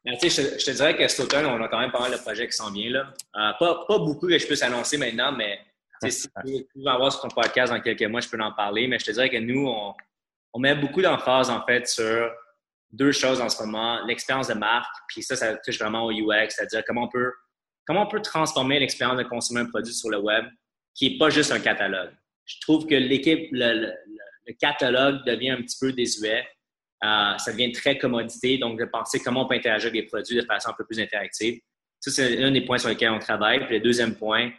Ben, je, je, te dirais que cet automne, on a quand même pas mal de projets qui s'en viennent. Là. Euh, pas, pas, beaucoup que je puisse annoncer maintenant, mais si tu veux avoir sur ton podcast dans quelques mois, je peux en parler. Mais je te dirais que nous, on, met beaucoup d'emphase en fait sur deux choses en ce moment. L'expérience de marque, puis ça, ça touche vraiment au UX, c'est-à-dire comment on peut, comment on peut transformer l'expérience de consommer un produit sur le web qui n'est pas juste un catalogue. Je trouve que l'équipe, le, le, catalogue devient un petit peu désuet. Euh, ça devient très commodité, donc de penser comment on peut interagir avec les produits de façon un peu plus interactive. Ça, c'est un des points sur lesquels on travaille. Puis le deuxième point,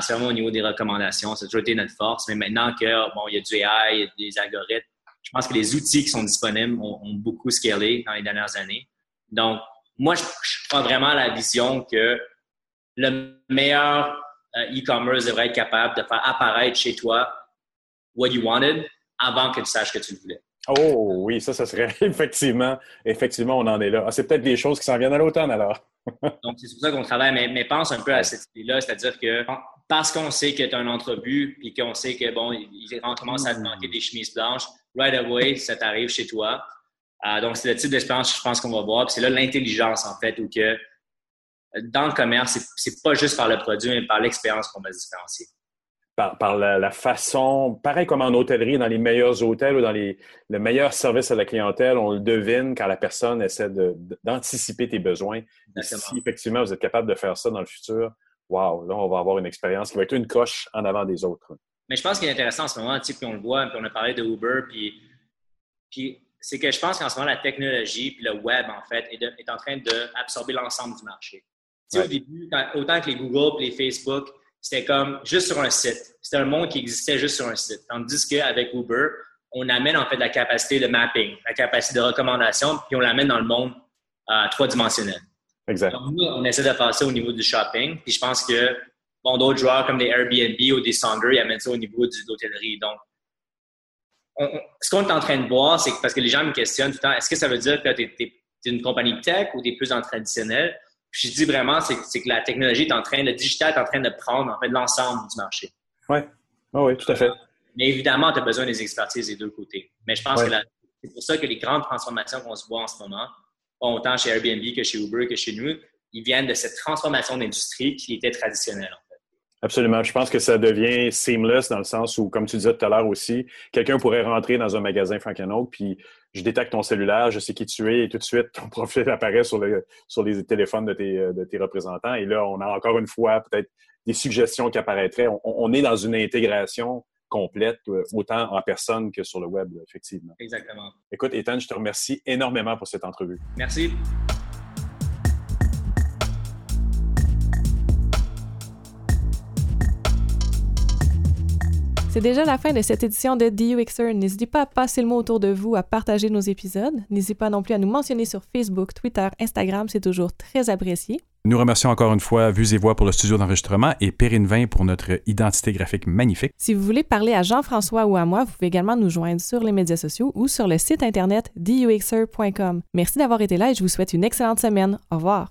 c'est vraiment au niveau des recommandations. A toujours été notre force, mais maintenant que bon, il y a du AI, il y a des algorithmes, je pense que les outils qui sont disponibles ont, beaucoup scalé dans les dernières années. Donc, moi, je, prends vraiment la vision que le meilleur euh, e-commerce devrait être capable de faire apparaître chez toi what you wanted avant que tu saches que tu le voulais. Oh oui, ça, ça serait (laughs) effectivement, effectivement, on en est là. Ah, c'est peut-être des choses qui s'en viennent à l'automne alors. (laughs) Donc, c'est pour ça qu'on travaille, mais, pense un peu à cette idée-là, c'est-à-dire que parce qu'on sait que tu un entrevue, puis qu'on sait que, bon, il commence à te manquer des chemises blanches, right away, ça t'arrive chez toi. Euh, donc, c'est le type d'expérience que je pense qu'on va voir. Puis c'est là l'intelligence, en fait, où que dans le commerce, c'est pas juste par le produit, mais par l'expérience qu'on va se différencier par, la, façon, pareil comme en hôtellerie, dans les meilleurs hôtels ou dans les, le meilleur service à la clientèle, on le devine quand la personne essaie d'anticiper tes besoins. Si effectivement vous êtes capable de faire ça dans le futur, wow, là, on va avoir une expérience qui va être une coche en avant des autres. Mais je pense qu'il est intéressant en ce moment, puis on le voit, puis on a parlé de Uber, puis, puis c'est que je pense qu'en ce moment, la technologie puis le web, en fait, est, en train d'absorber l'ensemble du marché. Au début, autant que les Google et les Facebook, c'était comme juste sur un site. C'était un monde qui existait juste sur un site. Tandis qu'avec Uber, on amène en fait la capacité de mapping, la capacité de recommandation, puis on l'amène dans le monde euh, trois-dimensionnel. Exact. Donc, nous, on essaie de faire ça au niveau du shopping. Puis je pense que bon, d'autres joueurs comme des Airbnb ou des Sonder, ils amènent ça au niveau de l'hôtellerie. Donc, ce qu'on est en train de voir, c'est que parce que les gens me questionnent tout le temps, est-ce que ça veut dire que tu es, une compagnie tech ou tu es plus dans le traditionnel? Je dis vraiment, c'est que la technologie est en train, le digital est en train de prendre en fait l'ensemble du marché. Oui, oui, tout à fait. Mais évidemment, tu as besoin des expertises des deux côtés. Mais je pense que c'est pour ça que les grandes transformations qu'on se voit en ce moment, autant chez Airbnb que chez Uber que chez nous, ils viennent de cette transformation d'industrie qui était traditionnelle. En fait. Absolument. Je pense que ça devient seamless dans le sens où, comme tu disais tout à l'heure aussi, quelqu'un pourrait rentrer dans un magasin Frank Oak, puis je détecte ton cellulaire, je sais qui tu es, et tout de suite, ton (laughs) profil apparaît sur, le, sur les téléphones de tes, de tes représentants. Et là, on a encore une fois peut-être des suggestions qui apparaîtraient. On, est dans une intégration complète, euh, autant en personne que sur le web, effectivement. Exactement. Écoute, Ethan, je te remercie énormément pour cette entrevue. Merci. C'est déjà la fin de cette édition de DUXer. N'hésitez pas à passer le mot autour de vous, à partager nos épisodes. N'hésitez pas non plus à nous mentionner sur Facebook, Twitter, Instagram, c'est toujours très apprécié. Nous remercions encore une fois Vues et Voix pour le studio d'enregistrement et Perrine 20 pour notre identité graphique magnifique. Si vous voulez parler à Jean-François ou à moi, vous pouvez également nous joindre sur les médias sociaux ou sur le site internet duxer.com. Merci d'avoir été là et je vous souhaite une excellente semaine. Au revoir.